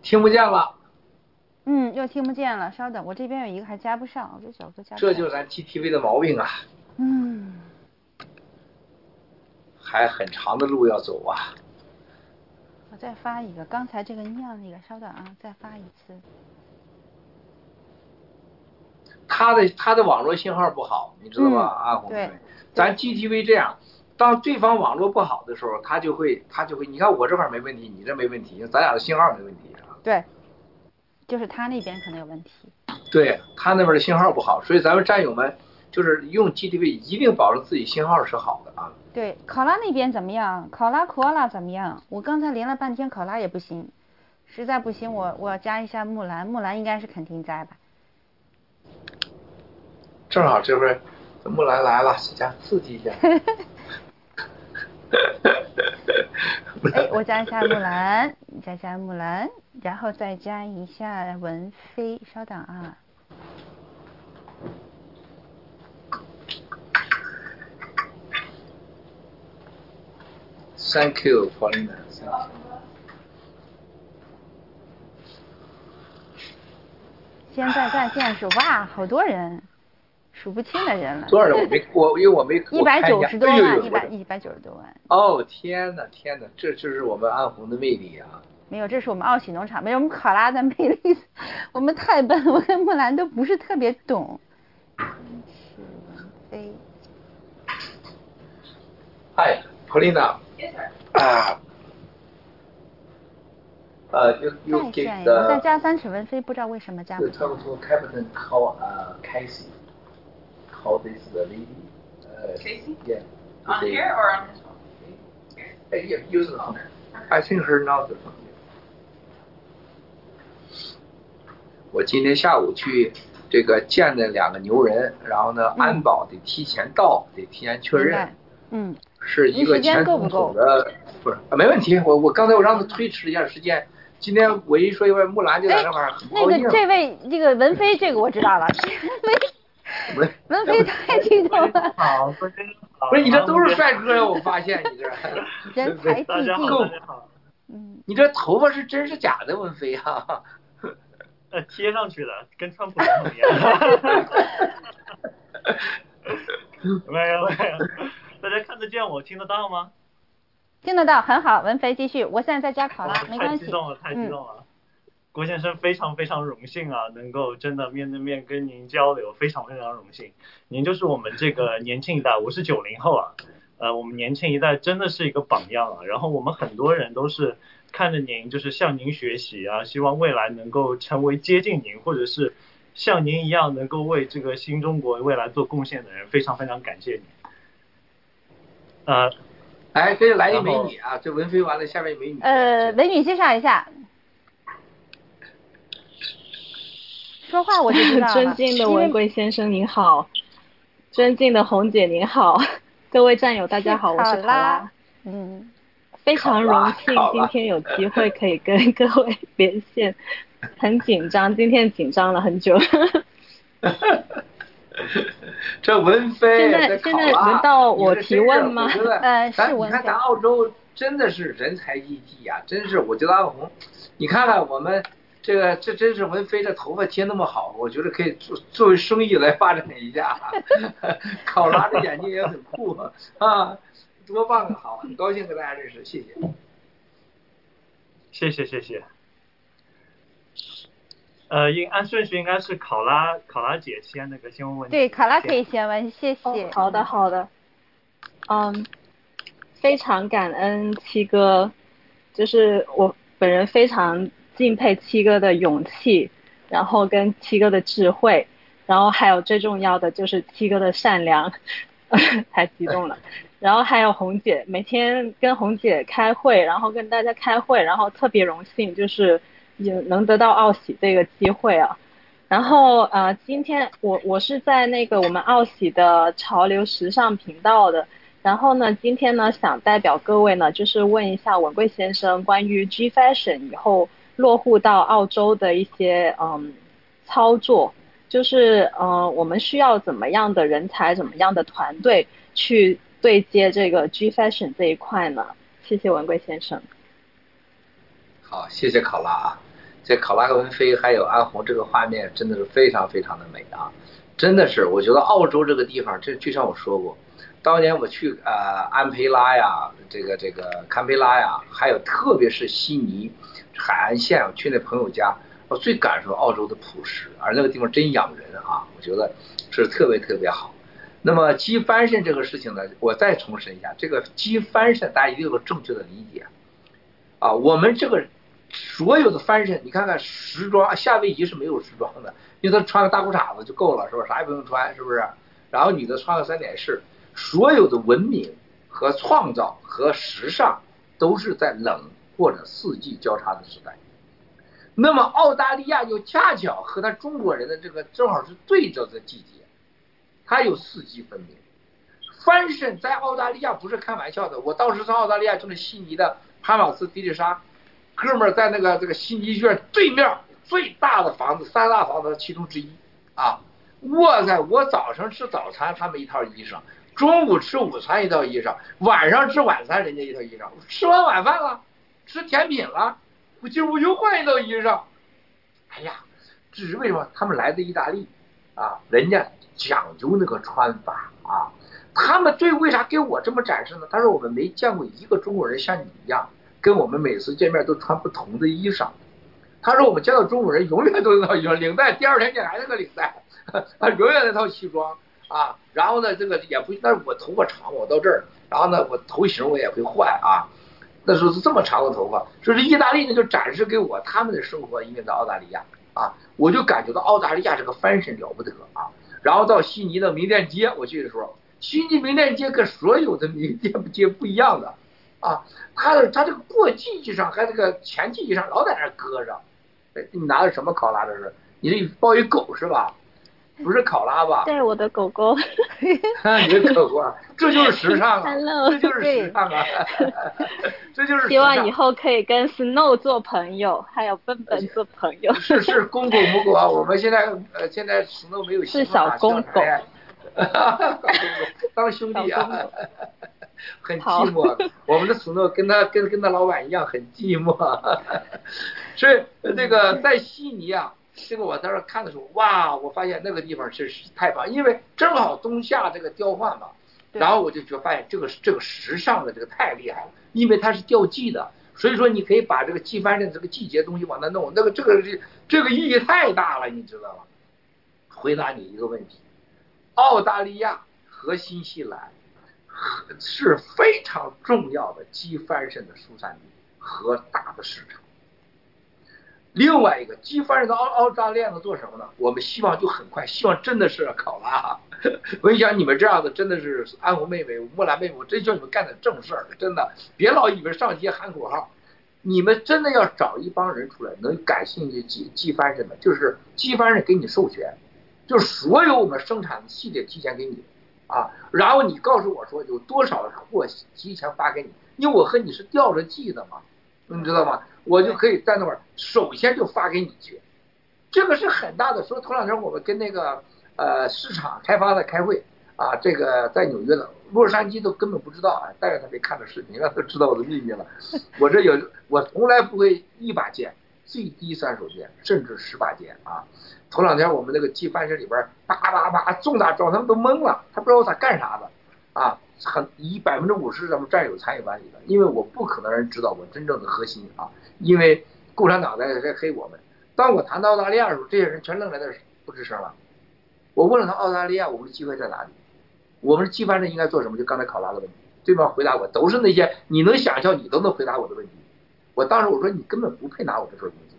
听不见了。嗯，又听不见了。稍等，我这边有一个还加不上，我这小哥加。这就是咱 TTV 的毛病啊。嗯。还很长的路要走啊。我再发一个，刚才这个尿那个，稍等啊，再发一次。他的他的网络信号不好，你知道吧？啊，红对。咱 GTV 这样，当对方网络不好的时候，他就会他就会，你看我这块没问题，你这没问题，咱俩的信号没问题啊。对。就是他那边可能有问题，对他那边的信号不好，所以咱们战友们就是用 GTV 一定保证自己信号是好的啊。对，考拉那边怎么样？考拉库阿拉怎么样？我刚才连了半天，考拉也不行，实在不行我我加一下木兰，木兰应该是肯定在吧？正好这边木兰来了，加刺激一下。哎，我加一下木兰，加加木兰，然后再加一下文飞，稍等啊。Thank you, Paulina. 现在在线是哇，好多人。数不清的人了。多少人？我没我，因为我没。一百九十多万，一百一百九十多万。哦天呐天呐，这就是我们安红的魅力啊！没有，这是我们奥喜农场，没有我们考拉的魅力。我们太笨，我跟木兰都不是特别懂。飞。嗨，Polina。啊。呃，又又给的。再加三尺文飞，不知道为什么加不。差不多，Captain call 呃，Casey。How this the lady. Uh, Casey? Yeah. On they, here or on this one? Uh, yeah, use the phone. I think her not the phone. 我今天下午去这个见的两个牛人，然后呢，安保得提前到，得提前确认。嗯。是一个前总统的，不是，没问题。我我刚才我让他推迟一下时间。今天我一说一会儿木兰就在那块儿。那个这位这个文飞，这个我知道了。文飞太激动了。好，不是你这都是帅哥呀！我发现你这 人才济济。嗯，你这头发是真是假的，文飞啊？呃，贴上去的，跟川普总统一样。没有没有，大家看得见我，听得到吗？听得到，很好，文飞继续。我现在在加考拉，没关系。太激动了，太激动了。郭先生非常非常荣幸啊，能够真的面对面跟您交流，非常非常荣幸。您就是我们这个年轻一代，我是九零后啊，呃，我们年轻一代真的是一个榜样啊。然后我们很多人都是看着您，就是向您学习啊，希望未来能够成为接近您，或者是像您一样能够为这个新中国未来做贡献的人，非常非常感谢您。呃，哎，这来一美女啊，这文飞完了，下面美女。呃，美女介绍一下。说话我就知道 尊敬的文贵先生您好，尊敬的红姐您好，各位战友大家好，我是卡拉。嗯，非常荣幸今天有机会可以跟 各位连线，很紧张，今天紧张了很久。这文飞，现在现在轮到我提问吗？呃，是文飞。你看咱澳洲真的是人才济济呀，真是，我觉得阿红，你看看我们。这个这真是文飞这头发贴那么好，我觉得可以作作为生意来发展一下。考拉的眼睛也很酷啊，多棒啊！好，很高兴跟大家认识，谢谢。谢谢谢谢。呃，应按顺序应该是考拉考拉姐先那个先问问题。对，考拉可以先问，谢谢。好的好的。嗯，非常感恩七哥，就是我本人非常。敬佩七哥的勇气，然后跟七哥的智慧，然后还有最重要的就是七哥的善良，太激动了。然后还有红姐，每天跟红姐开会，然后跟大家开会，然后特别荣幸，就是也能得到奥喜这个机会啊。然后呃，今天我我是在那个我们奥喜的潮流时尚频道的。然后呢，今天呢，想代表各位呢，就是问一下文贵先生关于 G Fashion 以后落户到澳洲的一些嗯操作，就是呃我们需要怎么样的人才，怎么样的团队去对接这个 G Fashion 这一块呢？谢谢文贵先生。好，谢谢考拉啊，这考拉和文飞还有安红这个画面真的是非常非常的美啊，真的是，我觉得澳洲这个地方，这就像我说过。当年我去呃安培拉呀，这个这个堪培拉呀，还有特别是悉尼海岸线，我去那朋友家，我最感受澳洲的朴实，而那个地方真养人啊，我觉得是特别特别好。那么鸡翻身这个事情呢，我再重申一下，这个鸡翻身大家一定有个正确的理解啊。我们这个所有的翻身，你看看时装，夏威夷是没有时装的，因为他穿个大裤衩子就够了，是吧？啥也不用穿，是不是？然后女的穿个三点式。所有的文明和创造和时尚都是在冷或者四季交叉的时代。那么澳大利亚又恰巧和他中国人的这个正好是对着的季节，它有四季分明。翻身在澳大利亚不是开玩笑的，我当时在澳大利亚就是悉尼的潘马斯迪丽莎，哥们儿在那个这个悉尼院对面最大的房子三大房子其中之一啊！哇塞，我早上吃早餐他们一套衣裳。中午吃午餐一套衣裳，晚上吃晚餐人家一套衣裳，吃完晚饭了，吃甜品了，我今我又换一套衣裳。哎呀，这是为什么？他们来自意大利啊，人家讲究那个穿法啊。他们最为啥给我这么展示呢？他说我们没见过一个中国人像你一样，跟我们每次见面都穿不同的衣裳。他说我们见到中国人永远都那套衣裳，领带第二天见还是个领带，他永远那套西装。啊，然后呢，这个也不，但是我头发长，我到这儿，然后呢，我头型我也会换啊。那时候是这么长的头发，说是意大利呢就展示给我他们的生活，因为在澳大利亚啊，我就感觉到澳大利亚这个翻身了不得啊。然后到悉尼的名店街，我去的时候，悉尼名店街跟所有的名店街不一样的啊，它的它这个过季季上还这个前季季上老在那搁着。你拿的什么考拉这是？你这抱一狗是吧？不是考拉吧？对，我的狗狗。你的狗狗，啊，这就是时尚啊！这就是时尚啊！这就是。希望以后可以跟 Snow 做朋友，还有笨笨做朋友。是是，公狗母狗啊！我们现在呃，现在 Snow 没有是小公狗。当兄弟啊！很寂寞。我们的 Snow 跟他跟跟他老板一样很寂寞。所以这个在悉尼啊。这个我在这看的时候，哇，我发现那个地方是太棒，因为正好冬夏这个调换嘛，然后我就觉发现这个这个时尚的这个太厉害了，因为它是调季的，所以说你可以把这个季翻的这个季节东西往那弄，那个这个这个意义太大了，你知道吗？回答你一个问题，澳大利亚和新西兰是非常重要的机翻身的出产地和大的市场。另外一个机翻人的澳澳大利亚能做什么呢？我们希望就很快，希望真的是考拉。我想你们这样的真的是安红妹妹、木兰妹妹，我真叫你们干点正事儿，真的别老以为上街喊口号。你们真的要找一帮人出来，能感兴趣机机翻人的，就是机翻人给你授权，就是所有我们生产的系列提前给你啊，然后你告诉我说有多少货提前发给你，因为我和你是吊着记的嘛，你知道吗？我就可以在那块儿，首先就发给你去，这个是很大的。说头两天我们跟那个呃市场开发的开会啊，这个在纽约的，洛杉矶都根本不知道啊，但是他没看到视频，让他知道我的秘密了。我这有，我从来不会一把剑，最低三手剑，甚至十把剑啊。头两天我们那个机翻身里边叭叭叭重大招，他们都懵了，他不知道我咋干啥的啊。很以百分之五十咱们战友参与管理的，因为我不可能让人知道我真正的核心啊。因为共产党在在黑我们。当我谈到澳大利亚的时候，这些人全愣在那不吱声了。我问了他澳大利亚，我们的机会在哪里？我们的机翻人应该做什么？就刚才考拉的问题，对方回答我都是那些你能想象你都能回答我的问题。我当时我说你根本不配拿我这份工资。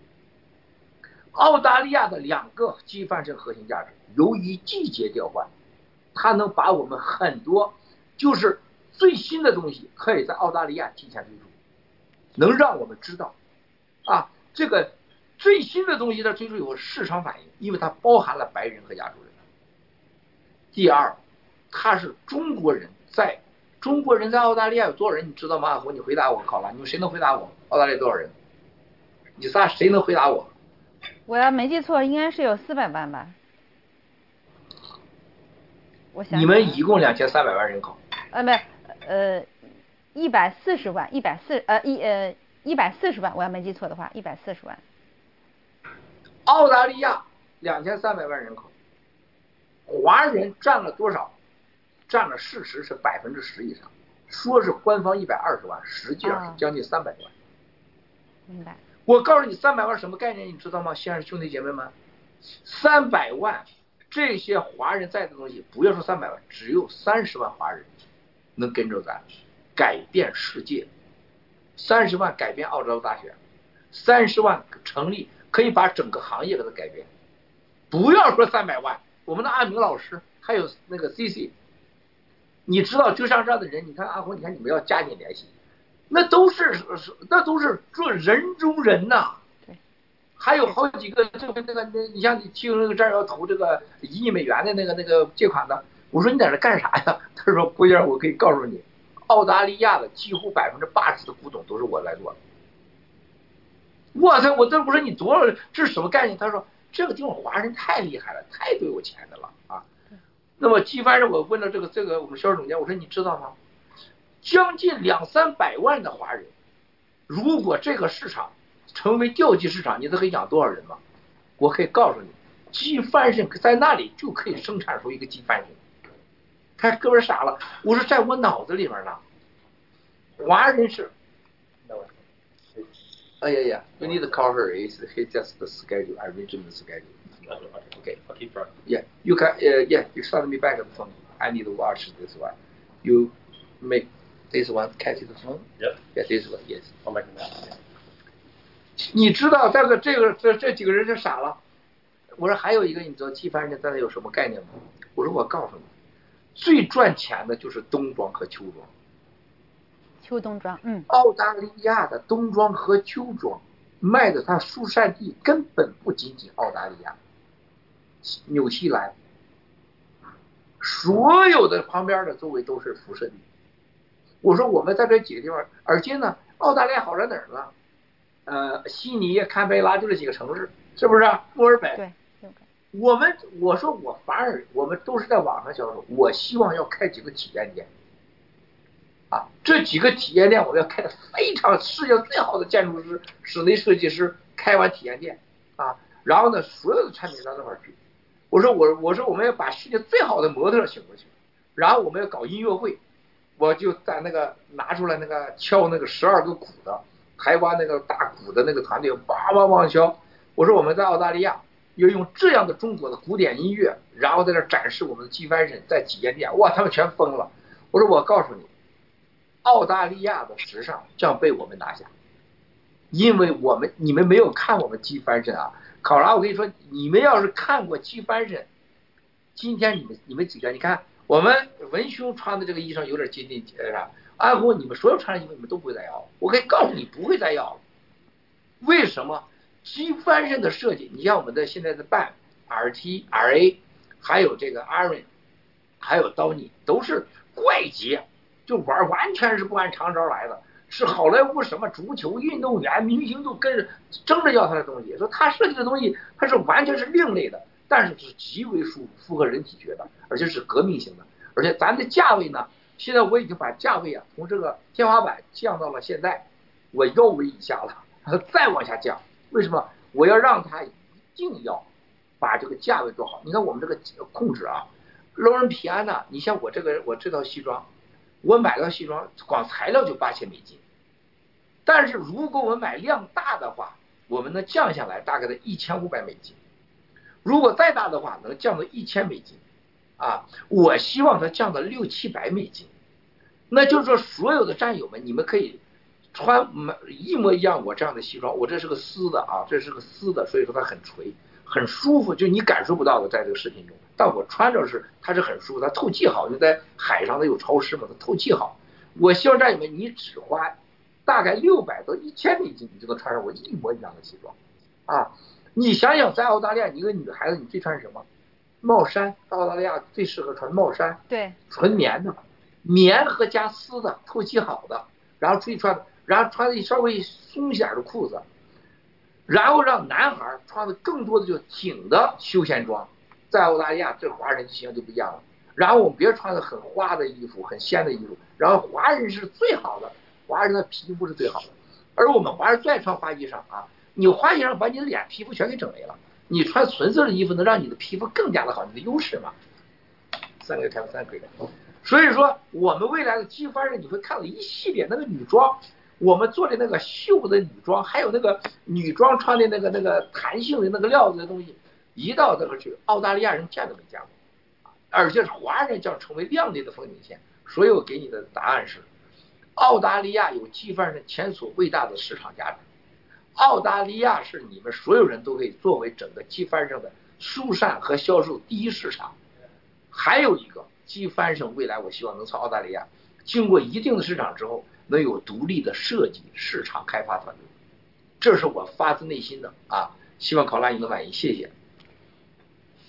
澳大利亚的两个机翻身核心价值，由于季节调换，它能把我们很多就是最新的东西可以在澳大利亚提前推出，能让我们知道啊这个最新的东西在推出以后市场反应，因为它包含了白人和亚洲人。第二，他是中国人，在中国人在澳大利亚有多少人？你知道吗？阿红，你回答我，考了，你们谁能回答我？澳大利亚多少人？你仨谁能回答我？我要没记错，应该是有四百万吧。我想你们一共两千三百万人口。呃，没，呃，一百四十万，一百四，呃，一呃一百四十万，我要没记错的话，一百四十万。澳大利亚两千三百万人口。华人占了多少？占了事实是百分之十以上，说是官方一百二十万，实际上是将近三百万。明白。我告诉你，三百万什么概念？你知道吗？先生兄弟姐妹们，三百万这些华人在的东西，不要说三百万，只有三十万华人能跟着咱改变世界。三十万改变澳洲大学，三十万成立可以把整个行业给它改变。不要说三百万。我们的阿明老师还有那个 C C，你知道就像这样的人，你看阿红，你看你们要加紧联系，那都是那都是做人中人呐。对。还有好几个，就跟那个那，你像你听那个这儿要投这个一亿美元的那个那个借款的，我说你在这干啥呀？他说郭先生，我可以告诉你，澳大利亚的几乎百分之八十的古董都是我来做的。我操！我这我说你多少？这是什么概念？他说。这个地方华人太厉害了，太多有钱的了啊！那么基翻上我问了这个这个我们销售总监，我说你知道吗？将近两三百万的华人，如果这个市场成为调剂市场，你都可以养多少人吗？我可以告诉你，鸡翻身在那里就可以生产出一个鸡翻身。他哥们傻了，我说在我脑子里面呢，华人是。Oh yeah, yeah. You need to call her. It's, it's just the schedule. I arranged the schedule. Okay. Okay, bro. Yeah, you can. Uh, yeah, you send me back the phone. I need to watch this one. You make this one catch the phone. Yep. Yeah, this one. Yes. I'll make now. 你知道这个这个这这几个人就傻了。我说还有一个，你知道纪梵希在那有什么概念吗？我说我告诉你，最赚钱的就是冬装和秋装。秋冬装，嗯，澳大利亚的冬装和秋装卖的，它疏散地根本不仅仅澳大利亚，纽西兰，所有的旁边的周围都是辐射地。我说我们在这几个地方，而且呢，澳大利亚好在哪儿呢？呃，悉尼、堪培拉就这几个城市，是不是？墨尔本。对。我们我说我反而我们都是在网上销售，我希望要开几个体验店。啊，这几个体验店我要开的非常世界最好的建筑师、室内设计师开完体验店啊，然后呢，所有的产品到那块去。我说我我说我们要把世界最好的模特请过去，然后我们要搞音乐会，我就在那个拿出来那个敲那个十二个鼓的台湾那个大鼓的那个团队，叭叭叭敲。我说我们在澳大利亚要用这样的中国的古典音乐，然后在那展示我们的 G Fashion 在体验店，哇，他们全疯了。我说我告诉你。澳大利亚的时尚将被我们拿下，因为我们你们没有看我们 G Fashion 啊，考拉，我跟你说，你们要是看过 G Fashion，，今天你们你们几个，你看我们文胸穿的这个衣裳有点接近呃啥，安红你们所有穿的衣服你们都不会再要，我可以告诉你不会再要了，为什么？机翻身的设计，你像我们的现在的半 RT、RA，还有这个 Iron，还有 Donny 都是怪杰。就玩完全是不按常招来的，是好莱坞什么足球运动员、明星都跟着争着要他的东西。说他设计的东西，他是完全是另类的，但是是极为舒服，符合人体觉的，而且是革命性的。而且咱的价位呢，现在我已经把价位啊从这个天花板降到了现在我腰围以下了，再往下降。为什么？我要让他一定要把这个价位做好。你看我们这个控制啊，劳伦皮安呢，你像我这个我这套西装。我买个西装，光材料就八千美金，但是如果我买量大的话，我们能降下来大概在一千五百美金。如果再大的话，能降到一千美金，啊，我希望它降到六七百美金。那就是说，所有的战友们，你们可以穿买一模一样我这样的西装，我这是个丝的啊，这是个丝的，所以说它很垂，很舒服，就你感受不到的，在这个视频中。但我穿着是它是很舒服，它透气好，就在海上它有潮湿嘛，它透气好。我希望战友们，你只花大概六百到一千美金，你就能穿上我一模一样的西装啊！你想想，在澳大利亚，你一个女孩子你最穿什么？帽衫，澳大利亚最适合穿帽衫，对，纯棉的，棉和加丝的，透气好的，然后出去穿，然后穿的稍微松些的裤子，然后让男孩穿的更多的就挺的休闲装，在澳大利亚这华人形象就不一样了。然后我们别穿的很花的衣服，很鲜的衣服，然后华人是最好的，华人的皮肤是最好的，而我们华人最爱穿花衣裳啊，你花衣裳把你的脸皮肤全给整没了。你穿纯色的衣服能让你的皮肤更加的好，你的优势嘛。三个台三个的，所以说我们未来的机翻上你会看到一系列那个女装，我们做的那个绣的女装，还有那个女装穿的那个那个弹性的那个料子的东西，一到这个去，澳大利亚人见都没见过，而且是华人将成为亮丽的风景线。所以我给你的答案是，澳大利亚有机翻上前所未大的市场价值。澳大利亚是你们所有人都可以作为整个机翻上的疏散和销售第一市场。还有一个机翻上未来我希望能从澳大利亚经过一定的市场之后，能有独立的设计市场开发团队。这是我发自内心的啊，希望考拉你能满意，谢谢。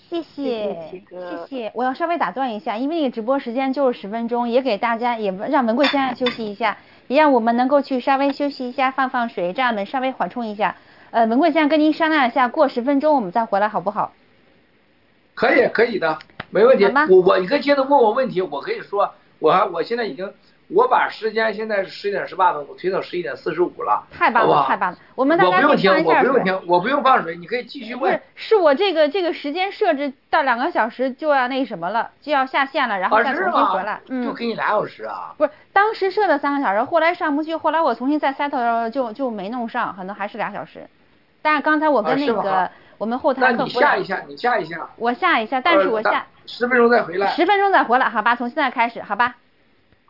谢谢谢谢，我要稍微打断一下，因为那个直播时间就是十分钟，也给大家也让文贵先生休息一下。也让我们能够去稍微休息一下，放放水，这样们稍微缓冲一下。呃，文贵先生跟您商量一下，过十分钟我们再回来好不好？可以，可以的，没问题。我我你可以接着问我问题，我可以说，我还我现在已经。我把时间现在是十一点十八分，我推到十一点四十五了。太棒了，太棒了！我们大家放一下水。我不用停，我不用停，我不用放水，你可以继续问。是，是我这个这个时间设置到两个小时就要那什么了，就要下线了，然后再重新回来。嗯。就给你俩小时啊？不是，当时设的三个小时，后来上不去，后来我重新再 set 就就没弄上，可能还是俩小时。但是刚才我跟那个我们后台客服。那你下一下，你下一下。我下一下，但是我下。十分钟再回来。十分钟再回来，好吧？从现在开始，好吧？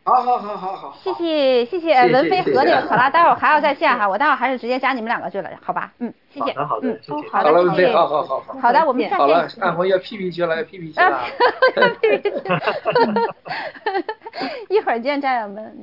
好好好好好，谢谢谢谢文飞和那个考拉，待会儿还要在线哈，我待会儿还是直接加你们两个去了，好吧？嗯，谢谢，好的，嗯，好的，文飞，好好好好，好的，我们下线。好了，安徽要屁屁去了，要屁屁去了，屁屁去，一会儿见，战友们。